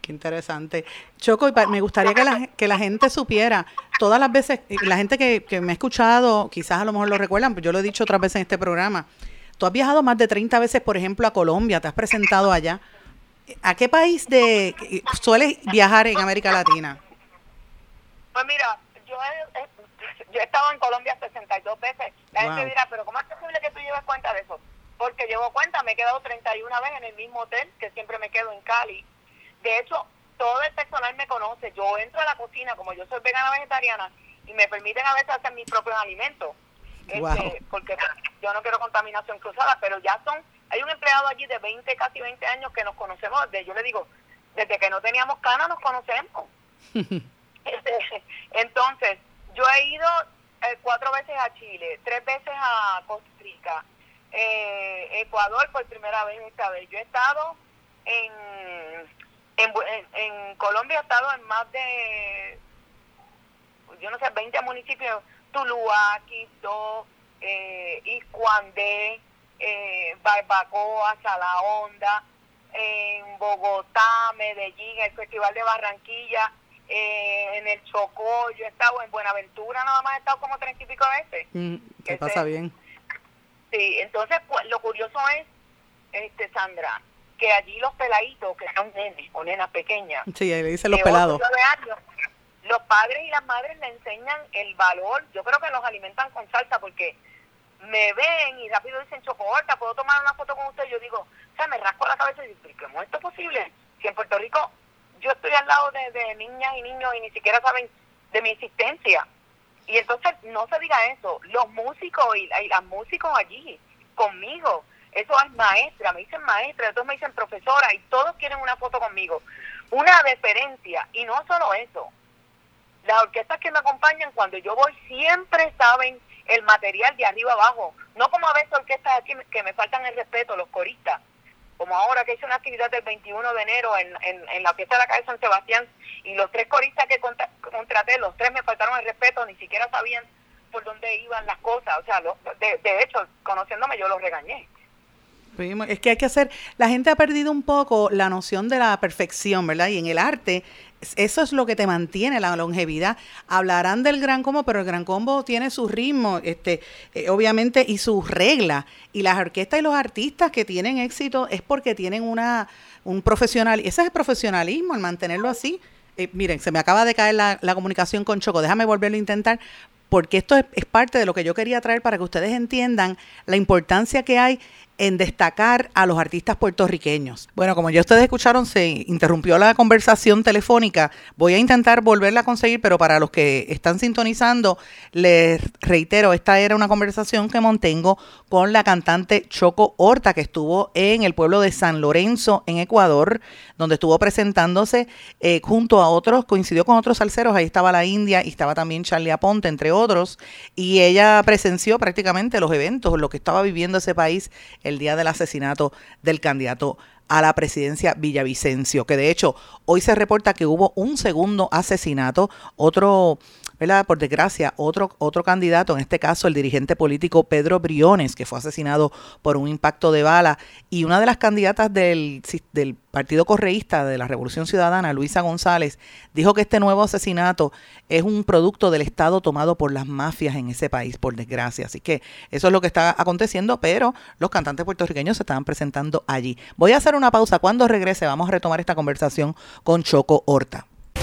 Qué interesante. Choco, me gustaría que la, que la gente supiera, todas las veces, la gente que, que me ha escuchado, quizás a lo mejor lo recuerdan, pero yo lo he dicho otras veces en este programa, tú has viajado más de 30 veces, por ejemplo, a Colombia, te has presentado allá. ¿A qué país de sueles viajar en América Latina? Pues mira, yo he, yo he estado en Colombia 62 veces. La gente dirá, pero ¿cómo es posible que tú lleves cuenta de eso? Porque llevo cuenta, me he quedado 31 veces en el mismo hotel, que siempre me quedo en Cali. De hecho, todo el personal me conoce. Yo entro a la cocina, como yo soy vegana vegetariana, y me permiten a veces hacer mis propios alimentos. Este, porque yo no quiero contaminación cruzada, pero ya son, hay un empleado allí de 20, casi 20 años que nos conocemos, de, yo le digo, desde que no teníamos cana nos conocemos. Entonces, yo he ido eh, cuatro veces a Chile, tres veces a Costa Rica, eh, Ecuador por primera vez esta vez. Yo he estado en, en, en, Colombia, he estado en más de, yo no sé, 20 municipios, Tuluá, Quito, eh, Iscuandé, eh, Barbacoa, Honda, en Bogotá, Medellín, el Festival de Barranquilla, eh, en el Chocó, yo he estado en Buenaventura, nada más he estado como treinta y pico veces. Mm, ¿Qué pasa bien? Sí, entonces pues, lo curioso es, este Sandra, que allí los peladitos, que son nenes o nenas pequeñas, sí, ahí le dicen los pelados. los padres y las madres le enseñan el valor, yo creo que los alimentan con salsa porque me ven y rápido dicen chocorta, puedo tomar una foto con usted, yo digo, o sea, me rasco la cabeza y digo, ¿cómo es esto posible? Si en Puerto Rico yo estoy al lado de, niñas y niños y ni siquiera saben de mi existencia. Y entonces no se diga eso, los músicos y, las músicos allí conmigo, eso es maestra, me dicen maestra, entonces me dicen profesora y todos quieren una foto conmigo. Una deferencia y no solo eso, las orquestas que me acompañan cuando yo voy siempre saben el material de arriba abajo, no como a veces orquestas aquí que me faltan el respeto, los coristas como ahora que hice una actividad del 21 de enero en, en, la fiesta de la calle San Sebastián y los tres coristas que contraté, los tres me faltaron el respeto, ni siquiera sabían por dónde iban las cosas, o sea, de, de hecho, conociéndome yo los regañé. Es que hay que hacer, la gente ha perdido un poco la noción de la perfección, ¿verdad? Y en el arte, eso es lo que te mantiene la longevidad. Hablarán del gran combo, pero el gran combo tiene su ritmo, este, eh, obviamente, y sus reglas. Y las orquestas y los artistas que tienen éxito es porque tienen una, un profesional, ese es el profesionalismo, el mantenerlo así. Eh, miren, se me acaba de caer la, la comunicación con Choco, déjame volverlo a intentar, porque esto es, es, parte de lo que yo quería traer para que ustedes entiendan la importancia que hay en destacar a los artistas puertorriqueños. Bueno, como ya ustedes escucharon, se interrumpió la conversación telefónica. Voy a intentar volverla a conseguir, pero para los que están sintonizando, les reitero, esta era una conversación que mantengo con la cantante Choco Horta, que estuvo en el pueblo de San Lorenzo, en Ecuador, donde estuvo presentándose eh, junto a otros, coincidió con otros salseros, ahí estaba la India y estaba también Charlie Aponte, entre otros, y ella presenció prácticamente los eventos, lo que estaba viviendo ese país el día del asesinato del candidato a la presidencia Villavicencio, que de hecho hoy se reporta que hubo un segundo asesinato, otro por desgracia, otro, otro candidato, en este caso el dirigente político Pedro Briones, que fue asesinado por un impacto de bala, y una de las candidatas del, del Partido Correísta de la Revolución Ciudadana, Luisa González, dijo que este nuevo asesinato es un producto del Estado tomado por las mafias en ese país, por desgracia. Así que eso es lo que está aconteciendo, pero los cantantes puertorriqueños se estaban presentando allí. Voy a hacer una pausa. Cuando regrese vamos a retomar esta conversación con Choco Horta.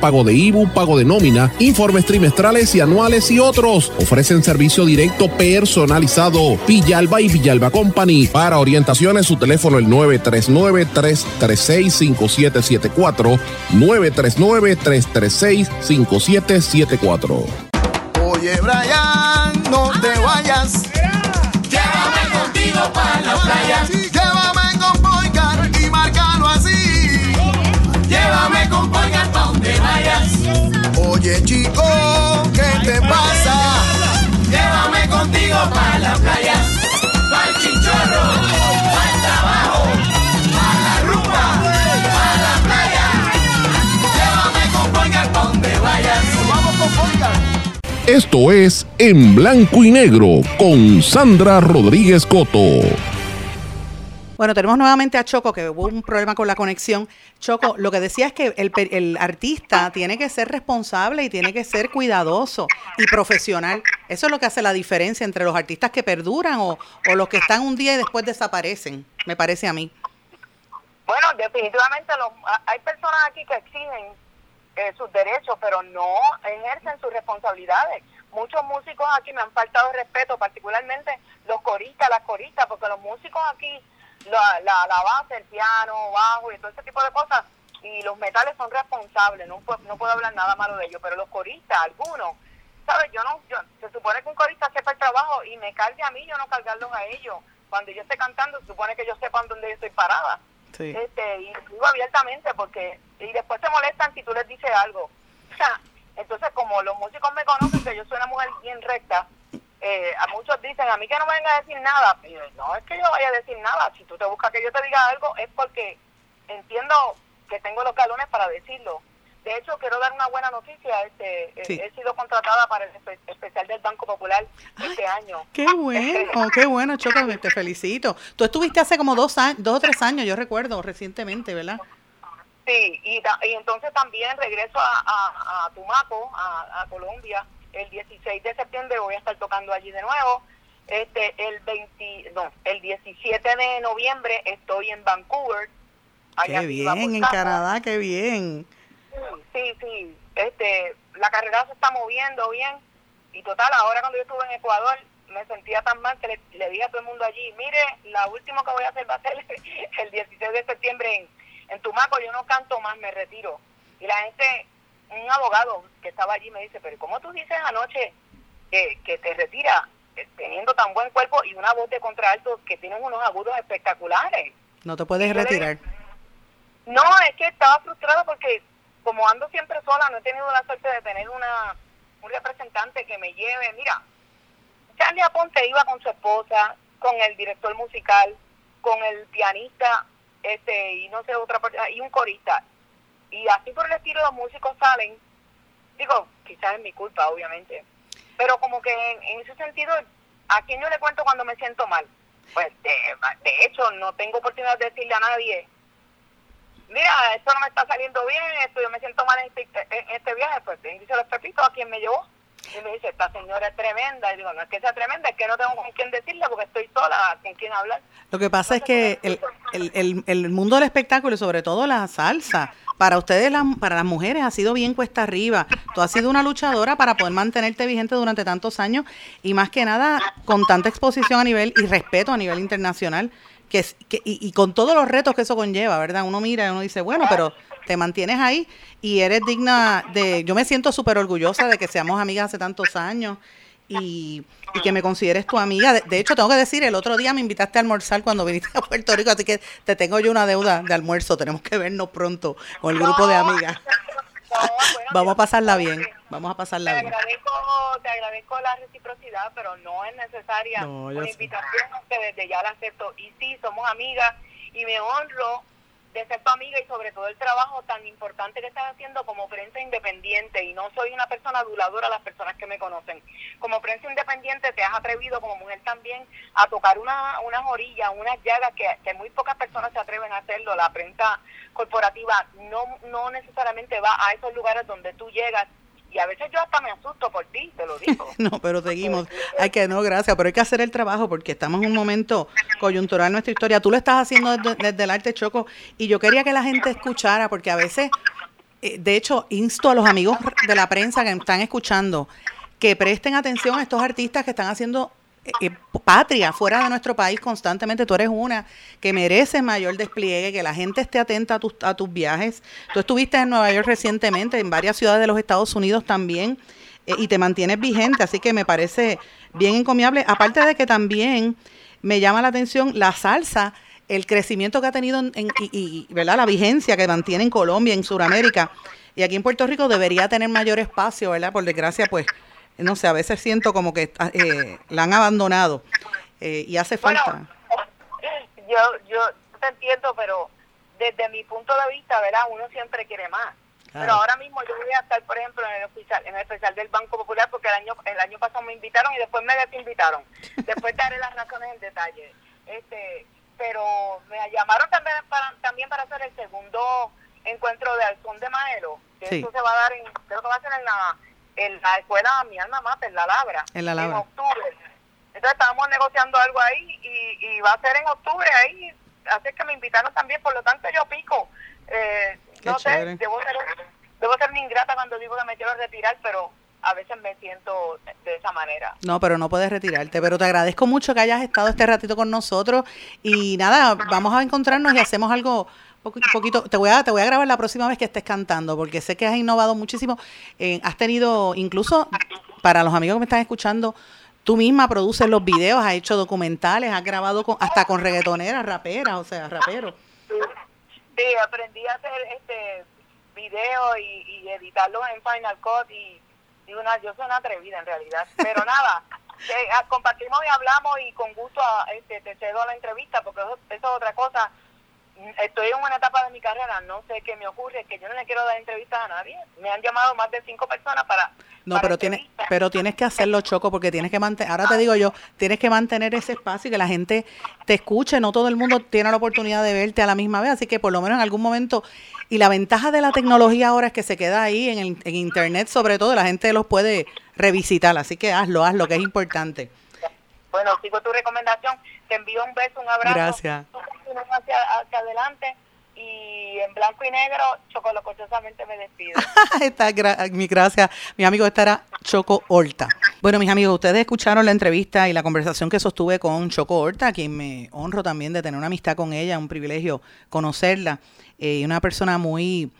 pago de IBU, pago pago de nómina, informes trimestrales y anuales y otros. Ofrecen servicio directo personalizado. Villalba y Villalba Company. Para orientaciones, su teléfono el 939-336-5774. 939-336-5774. Oye, Brian, no te vayas. Oye, chico, ¿qué te pasa? Llévame contigo para la playa. Pa'l chinchorro, pa'l trabajo, pa' la rumba, pa' la playa. Llévame con Boycar pa' donde vayas. Vamos con Boycar. Esto es En Blanco y Negro con Sandra Rodríguez Coto. Bueno, tenemos nuevamente a Choco, que hubo un problema con la conexión. Choco, lo que decía es que el, el artista tiene que ser responsable y tiene que ser cuidadoso y profesional. Eso es lo que hace la diferencia entre los artistas que perduran o, los que están un día y después desaparecen, me parece a mí. Bueno, definitivamente los- hay personas aquí que exigen eh, sus derechos, pero no ejercen sus responsabilidades. Muchos músicos aquí me han faltado respeto, particularmente los coristas, las coristas, porque los músicos aquí, la, la, la base, el piano, bajo y todo ese tipo de cosas, y los metales son responsables, no, no puedo hablar nada malo de ellos, pero los coristas, algunos, ¿sabes? Yo no, yo, se supone que un corista sepa el trabajo y me cargue a mí, yo no cargarlos a ellos. Cuando yo esté cantando, se supone que ellos sepan dónde yo estoy parada Sí. este, y digo abiertamente porque y después se molestan si tú les dices algo O sea, entonces como los músicos me conocen que yo soy una mujer bien recta eh, a muchos dicen a mí que no me venga a decir nada y yo, no es que yo vaya a decir nada si tú te buscas que yo te diga algo es porque entiendo que tengo los galones para decirlo de hecho quiero dar una buena noticia este eh, Sí. he sido contratada para el espe- especial del Banco Popular este año Qué bueno, qué bueno, Choco, te felicito. Tú estuviste hace como dos, años, dos o tres años, yo recuerdo, recientemente, ¿verdad? Sí, y, entonces también regreso a, a, a Tumaco, a, a Colombia, el 16 de septiembre voy a estar tocando allí de nuevo. Este, el 20, no, el 17 de noviembre estoy en Vancouver. allá Qué bien, en. Canadá, qué bien. Sí, sí, este, la carrera se está moviendo bien y total, ahora cuando yo estuve en Ecuador me sentía tan mal que le, le dije a todo el mundo allí, mire, la última que voy a hacer va a ser el 16 de septiembre en, en Tumaco, yo no canto más, me retiro. Y la gente, un abogado que estaba allí me dice, pero ¿cómo tú dices anoche que, que te retiras eh, teniendo tan buen cuerpo y una voz de contralto que tienen unos agudos espectaculares? No te puedes retirar. No, es que estaba frustrada porque como ando siempre sola, no he tenido la suerte de tener una un representante que me lleve. Mira, Charlie Aponte iba con su esposa, con el director musical, con el pianista, este y no sé otra persona y un corista. Y así por el estilo los músicos salen. Digo, quizás es mi culpa, obviamente. Pero como que en, en ese sentido, ¿a quién yo le cuento cuando me siento mal? Pues de, de hecho, no tengo oportunidad de decirle a nadie, mira, esto no me está saliendo bien, esto yo me siento mal en este, en este viaje, pues y se los repito a quien me llevó. Y me dice, esta señora es tremenda. Y digo, no es que sea tremenda, es que no tengo con quién decirle porque estoy sola, con quién hablar. Lo que pasa es que el, el, el, el mundo del espectáculo y sobre todo la salsa, para ustedes, para las mujeres, ha sido bien cuesta arriba. Tú has sido una luchadora para poder mantenerte vigente durante tantos años y más que nada con tanta exposición a nivel y respeto a nivel internacional que, que y, y con todos los retos que eso conlleva, ¿verdad? Uno mira y uno dice, bueno, pero te mantienes ahí y eres digna de... Yo me siento súper orgullosa de que seamos amigas hace tantos años y, y que me consideres tu amiga. De, de hecho, tengo que decir, el otro día me invitaste a almorzar cuando viniste a Puerto Rico, así que te tengo yo una deuda de almuerzo. Tenemos que vernos pronto con el grupo de amigas. Vamos a pasarla bien, vamos a Te pasarla bien. agradezco, te agradezco la reciprocidad, pero no es necesaria No, una sé. invitación que desde ya la acepto. Y sí, somos amigas y me honro de ser tu amiga y sobre todo el trabajo tan importante que estás haciendo como prensa independiente y no soy una persona aduladora a las personas que me conocen. Como prensa independiente te has atrevido como mujer también a tocar una, unas orillas, unas llagas que, que muy pocas personas se atreven a hacerlo. La prensa corporativa no, no necesariamente va a esos lugares donde tú llegas y a veces yo hasta me asusto por ti, te lo digo. No, pero seguimos. Hay que, no, gracias, pero hay que hacer el trabajo porque estamos en un momento coyuntural en nuestra historia. Tú lo estás haciendo desde, desde el arte choco y yo quería que la gente escuchara porque a veces eh, de hecho, insto a los amigos de la prensa que están escuchando que presten atención a estos artistas que están haciendo eh, eh, patria fuera de nuestro país constantemente. Tú eres una que merece mayor despliegue, que la gente esté atenta a tus, a tus viajes. Tú estuviste en Nueva York recientemente, en varias ciudades de los Estados Unidos también, eh, y te mantienes vigente, así que me parece bien encomiable. Aparte de que también me llama la atención la salsa, el crecimiento que ha tenido en, en- y, y, ¿verdad? la vigencia que mantiene en Colombia, en Sudamérica. Y aquí en Puerto Rico debería tener mayor espacio, ¿verdad? Por desgracia, pues, no sé, a veces siento como que ah, eh, la han abandonado eh, y hace falta. yo, yo te entiendo, pero desde mi punto de vista, ¿verdad? Uno siempre quiere más. Claro. Pero ahora mismo yo voy a estar, por ejemplo, en el especial, en el especial del Banco Popular porque el año el año pasado me invitaron y después me desinvitaron. Después daré las razones en detalle. Este, pero me llamaron también para también para hacer el segundo encuentro de Alzón de Maelo. Que Sí. Eso se va a dar en creo que va a ser en la en la escuela Mi Alma Mater, La Labra. En La Labra. octubre. Entonces estábamos negociando algo ahí y, y va a ser en octubre ahí. Así que me invitaron también, por lo tanto yo pico. Eh, no chévere. sé, debo ser, debo ser una ingrata cuando digo que me quiero retirar, pero a veces me siento de esa manera. No, pero no puedes retirarte. Pero te agradezco mucho que hayas estado este ratito con nosotros. Y nada, vamos a encontrarnos y hacemos algo poqu- poquito. Te voy a, te voy a grabar la próxima vez que estés cantando, porque sé que has innovado muchísimo. Eh, has tenido, incluso para los amigos que me están escuchando, tú misma produces los videos, has hecho documentales, has grabado con, hasta con reggaetoneras, raperas, o sea, raperos. Sí, aprendí a hacer este video y, y editarlos en Final Cut y, y una, yo soy una atrevida en realidad. Pero nada, eh, ah, compartimos y hablamos y con gusto ah, este, te cedo la entrevista porque eso, eso es otra cosa. Estoy en una etapa de mi carrera, no sé qué me ocurre, que yo no le quiero dar entrevistas a nadie. Me han llamado más de cinco personas para... No, para pero tienes, pero tienes que hacerlo choco porque tienes que mantener, ahora te digo yo, tienes que mantener ese espacio y que la gente te escuche, no todo el mundo tiene la oportunidad de verte a la misma vez, así que por lo menos en algún momento, y la ventaja de la tecnología ahora es que se queda ahí en, el, en internet sobre todo, la gente los puede revisitar, así que hazlo, hazlo, que es importante. Bueno, sigo tu recomendación, te envío un beso, un abrazo. Gracias. Hacia, hacia adelante y en blanco y negro, chocolocochosamente me despido. Esta, gra- mi gracias, mi amigo, esta era Choco Horta. Bueno, mis amigos, ustedes escucharon la entrevista y la conversación que sostuve con Choco Horta, quien me honro también de tener una amistad con ella, un privilegio conocerla, eh, una persona muy...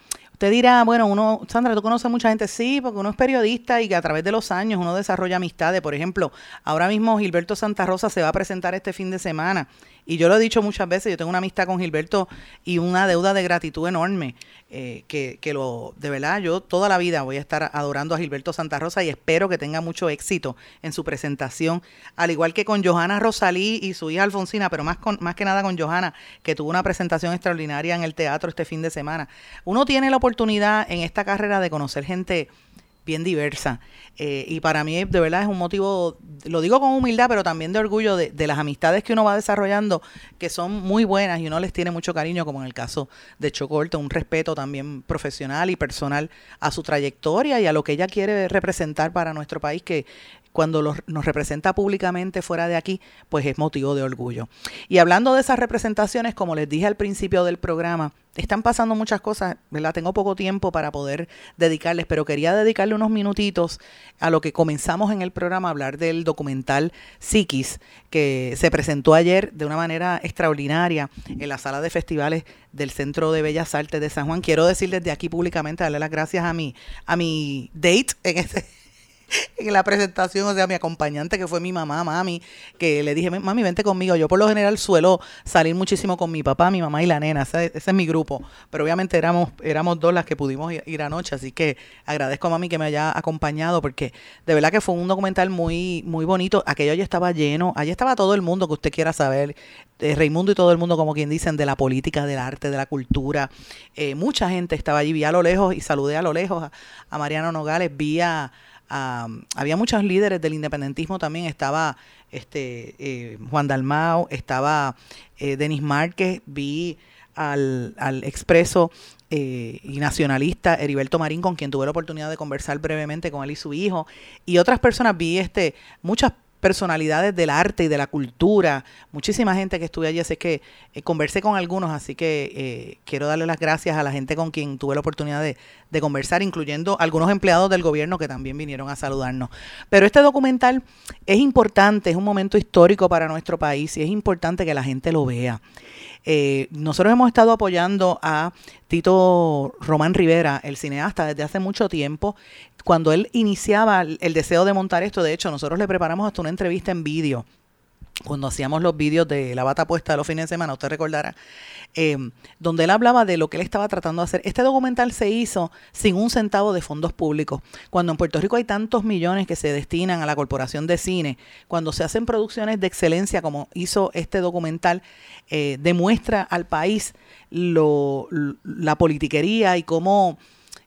Usted dirá, bueno, uno, Sandra, tú conoces mucha gente, sí, porque uno es periodista y que a través de los años uno desarrolla amistades. Por ejemplo, ahora mismo Gilberto Santa Rosa se va a presentar este fin de semana. Y yo lo he dicho muchas veces, yo tengo una amistad con Gilberto y una deuda de gratitud enorme, eh, que, que lo, de verdad, yo toda la vida voy a estar adorando a Gilberto Santa Rosa y espero que tenga mucho éxito en su presentación, al igual que con Johanna Rosalí y su hija Alfonsina, pero más, con, más que nada con Johanna, que tuvo una presentación extraordinaria en el teatro este fin de semana. Uno tiene la oportunidad en esta carrera de conocer gente bien diversa. Eh, y para mí, de verdad, es un motivo, lo digo con humildad, pero también de orgullo de, de las amistades que uno va desarrollando, que son muy buenas y uno les tiene mucho cariño, como en el caso de Chocorte, un respeto también profesional y personal a su trayectoria y a lo que ella quiere representar para nuestro país, que cuando los- nos representa públicamente fuera de aquí, pues es motivo de orgullo. Y hablando de esas representaciones, como les dije al principio del programa, están pasando muchas cosas, ¿verdad? Tengo poco tiempo para poder dedicarles, pero quería dedicarle unos minutitos a lo que comenzamos en el programa, hablar del documental Psiquis, que se presentó ayer de una manera extraordinaria en la sala de festivales del Centro de Bellas Artes de San Juan. Quiero decir desde aquí públicamente, darle las gracias a mi, a mi date en ese en la presentación, o sea, mi acompañante que fue mi mamá, mami, que le dije, mami, vente conmigo. Yo por lo general suelo salir muchísimo con mi papá, mi mamá y la nena, ese, es mi grupo, pero obviamente éramos, éramos dos las que pudimos ir, anoche, así que agradezco a mami que me haya acompañado porque de verdad que fue un documental muy, muy bonito. Aquello allí estaba lleno, allí estaba todo el mundo que usted quiera saber, eh, Raimundo y todo el mundo, como quien dicen, de la política, del arte, de la cultura. Eh, mucha gente estaba allí, vi a lo lejos y saludé a lo lejos a, a Mariano Nogales, vi a había muchos líderes del independentismo también, estaba este eh, Juan Dalmao, estaba eh, Denis Márquez, vi al, al expreso eh, y nacionalista Heriberto Marín, con quien tuve la oportunidad de conversar brevemente con él y su hijo, y otras personas, vi este muchas personalidades del arte y de la cultura, muchísima gente que estuve allí, así que eh, conversé con algunos, así que eh, quiero darle las gracias a la gente con quien tuve la oportunidad de, de conversar, incluyendo algunos empleados del gobierno que también vinieron a saludarnos. Pero este documental es importante, es un momento histórico para nuestro país y es importante que la gente lo vea. Eh, nosotros hemos estado apoyando a Tito Román Rivera, el cineasta, desde hace mucho tiempo. Cuando él iniciaba el, deseo de montar esto, de hecho, nosotros le preparamos hasta una entrevista en vídeo cuando hacíamos los vídeos de la bata puesta de los fines de semana, usted recordará, eh, donde él hablaba de lo que él estaba tratando de hacer. Este documental se hizo sin un centavo de fondos públicos. Cuando en Puerto Rico hay tantos millones que se destinan a la Corporación de Cine, cuando se hacen producciones de excelencia como hizo este documental, eh, demuestra al país la politiquería y cómo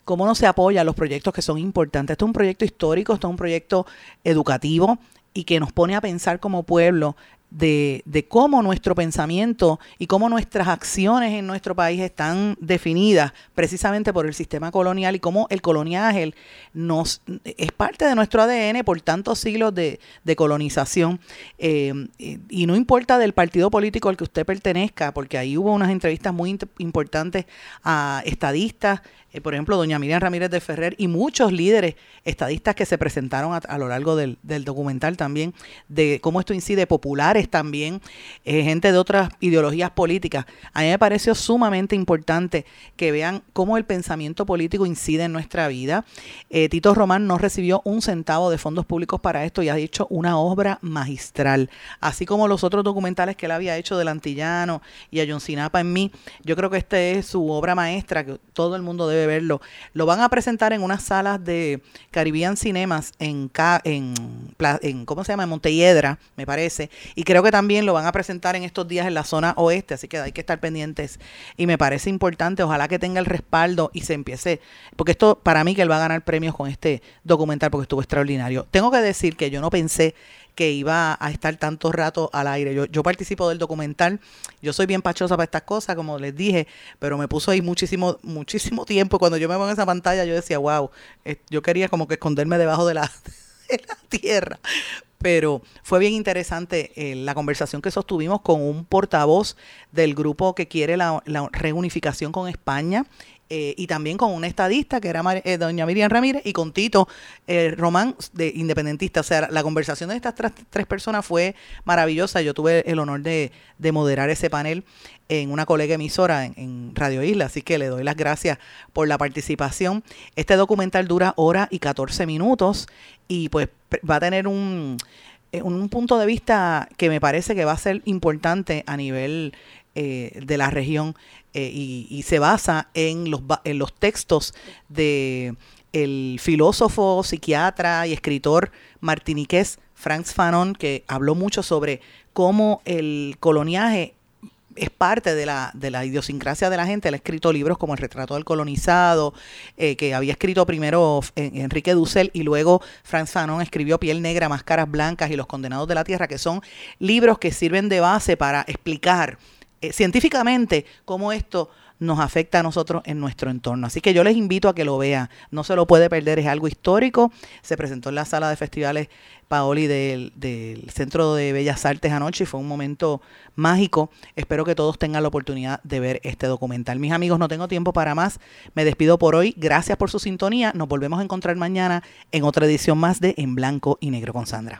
cómo no se apoya los proyectos que son importantes. Esto es un proyecto histórico, esto es un proyecto educativo, y que nos pone a pensar como pueblo de, de, cómo nuestro pensamiento y cómo nuestras acciones en nuestro país están definidas precisamente por el sistema colonial y cómo el coloniaje nos es parte de nuestro ADN por tantos siglos de, de colonización. Eh, y, no importa del partido político al que usted pertenezca, porque ahí hubo unas entrevistas muy importantes a estadistas, eh, por ejemplo, doña Miriam Ramírez de Ferrer y muchos líderes estadistas que se presentaron a, a lo largo del, del, documental también, de cómo esto incide, populares también, eh, gente de otras ideologías políticas. A mí me pareció sumamente importante que vean cómo el pensamiento político incide en nuestra vida. Eh, Tito Román no recibió un centavo de fondos públicos para esto y ha hecho una obra magistral, así como los otros documentales que él había hecho del Antillano y a Sinapa en mí. Yo creo que esta es su obra maestra, que todo el mundo debe verlo. Lo van a presentar en unas salas de Caribbean Cinemas en, en, ¿cómo se llama? En me parece. Y creo que también lo van a presentar en estos días en la zona oeste, así que hay que estar pendientes. Y me parece importante, ojalá que tenga el respaldo y se empiece, porque esto para mí que él va a ganar premios con este documental porque estuvo extraordinario. Tengo que decir que yo no pensé que iba a estar tanto rato al aire. Yo, participo del documental, yo soy bien pachosa para estas cosas, como les dije, pero me puso ahí muchísimo, muchísimo tiempo. Cuando yo me pongo en esa pantalla, yo decía, wow, yo quería como que esconderme debajo de la tierra. Pero fue bien interesante eh, la conversación que sostuvimos con un portavoz del grupo que quiere la, la reunificación con España eh, y también con una estadista que era eh, doña Miriam Ramírez y con Tito eh, Román, de independentista. O sea, la conversación de estas tres, personas fue maravillosa. Yo tuve el honor de, de moderar ese panel en una colega emisora en, en, Radio Isla, así que le doy las gracias por la participación. Este documental dura hora y 14 minutos y pues va a tener un, un punto de vista que me parece que va a ser importante a nivel eh, de la región eh, y, se basa en los, en los textos de el filósofo, psiquiatra y escritor martiniqués Franz Fanon, que habló mucho sobre cómo el coloniaje es parte de la, de la idiosincrasia de la gente. Él ha escrito libros como El retrato del colonizado, eh, que había escrito primero Enrique Dussel y luego Franz Fanon escribió Piel Negra, Máscaras Blancas y Los Condenados de la Tierra, que son libros que sirven de base para explicar eh, científicamente cómo esto nos afecta a nosotros en nuestro entorno. Así que yo les invito a que lo vean. No se lo puede perder, es algo histórico. Se presentó en la sala de festivales Paoli del, del Centro de Bellas Artes anoche y fue un momento mágico. Espero que todos tengan la oportunidad de ver este documental. Mis amigos, no tengo tiempo para más. Me despido por hoy. Gracias por su sintonía. Nos volvemos a encontrar mañana en otra edición más de En Blanco y Negro con Sandra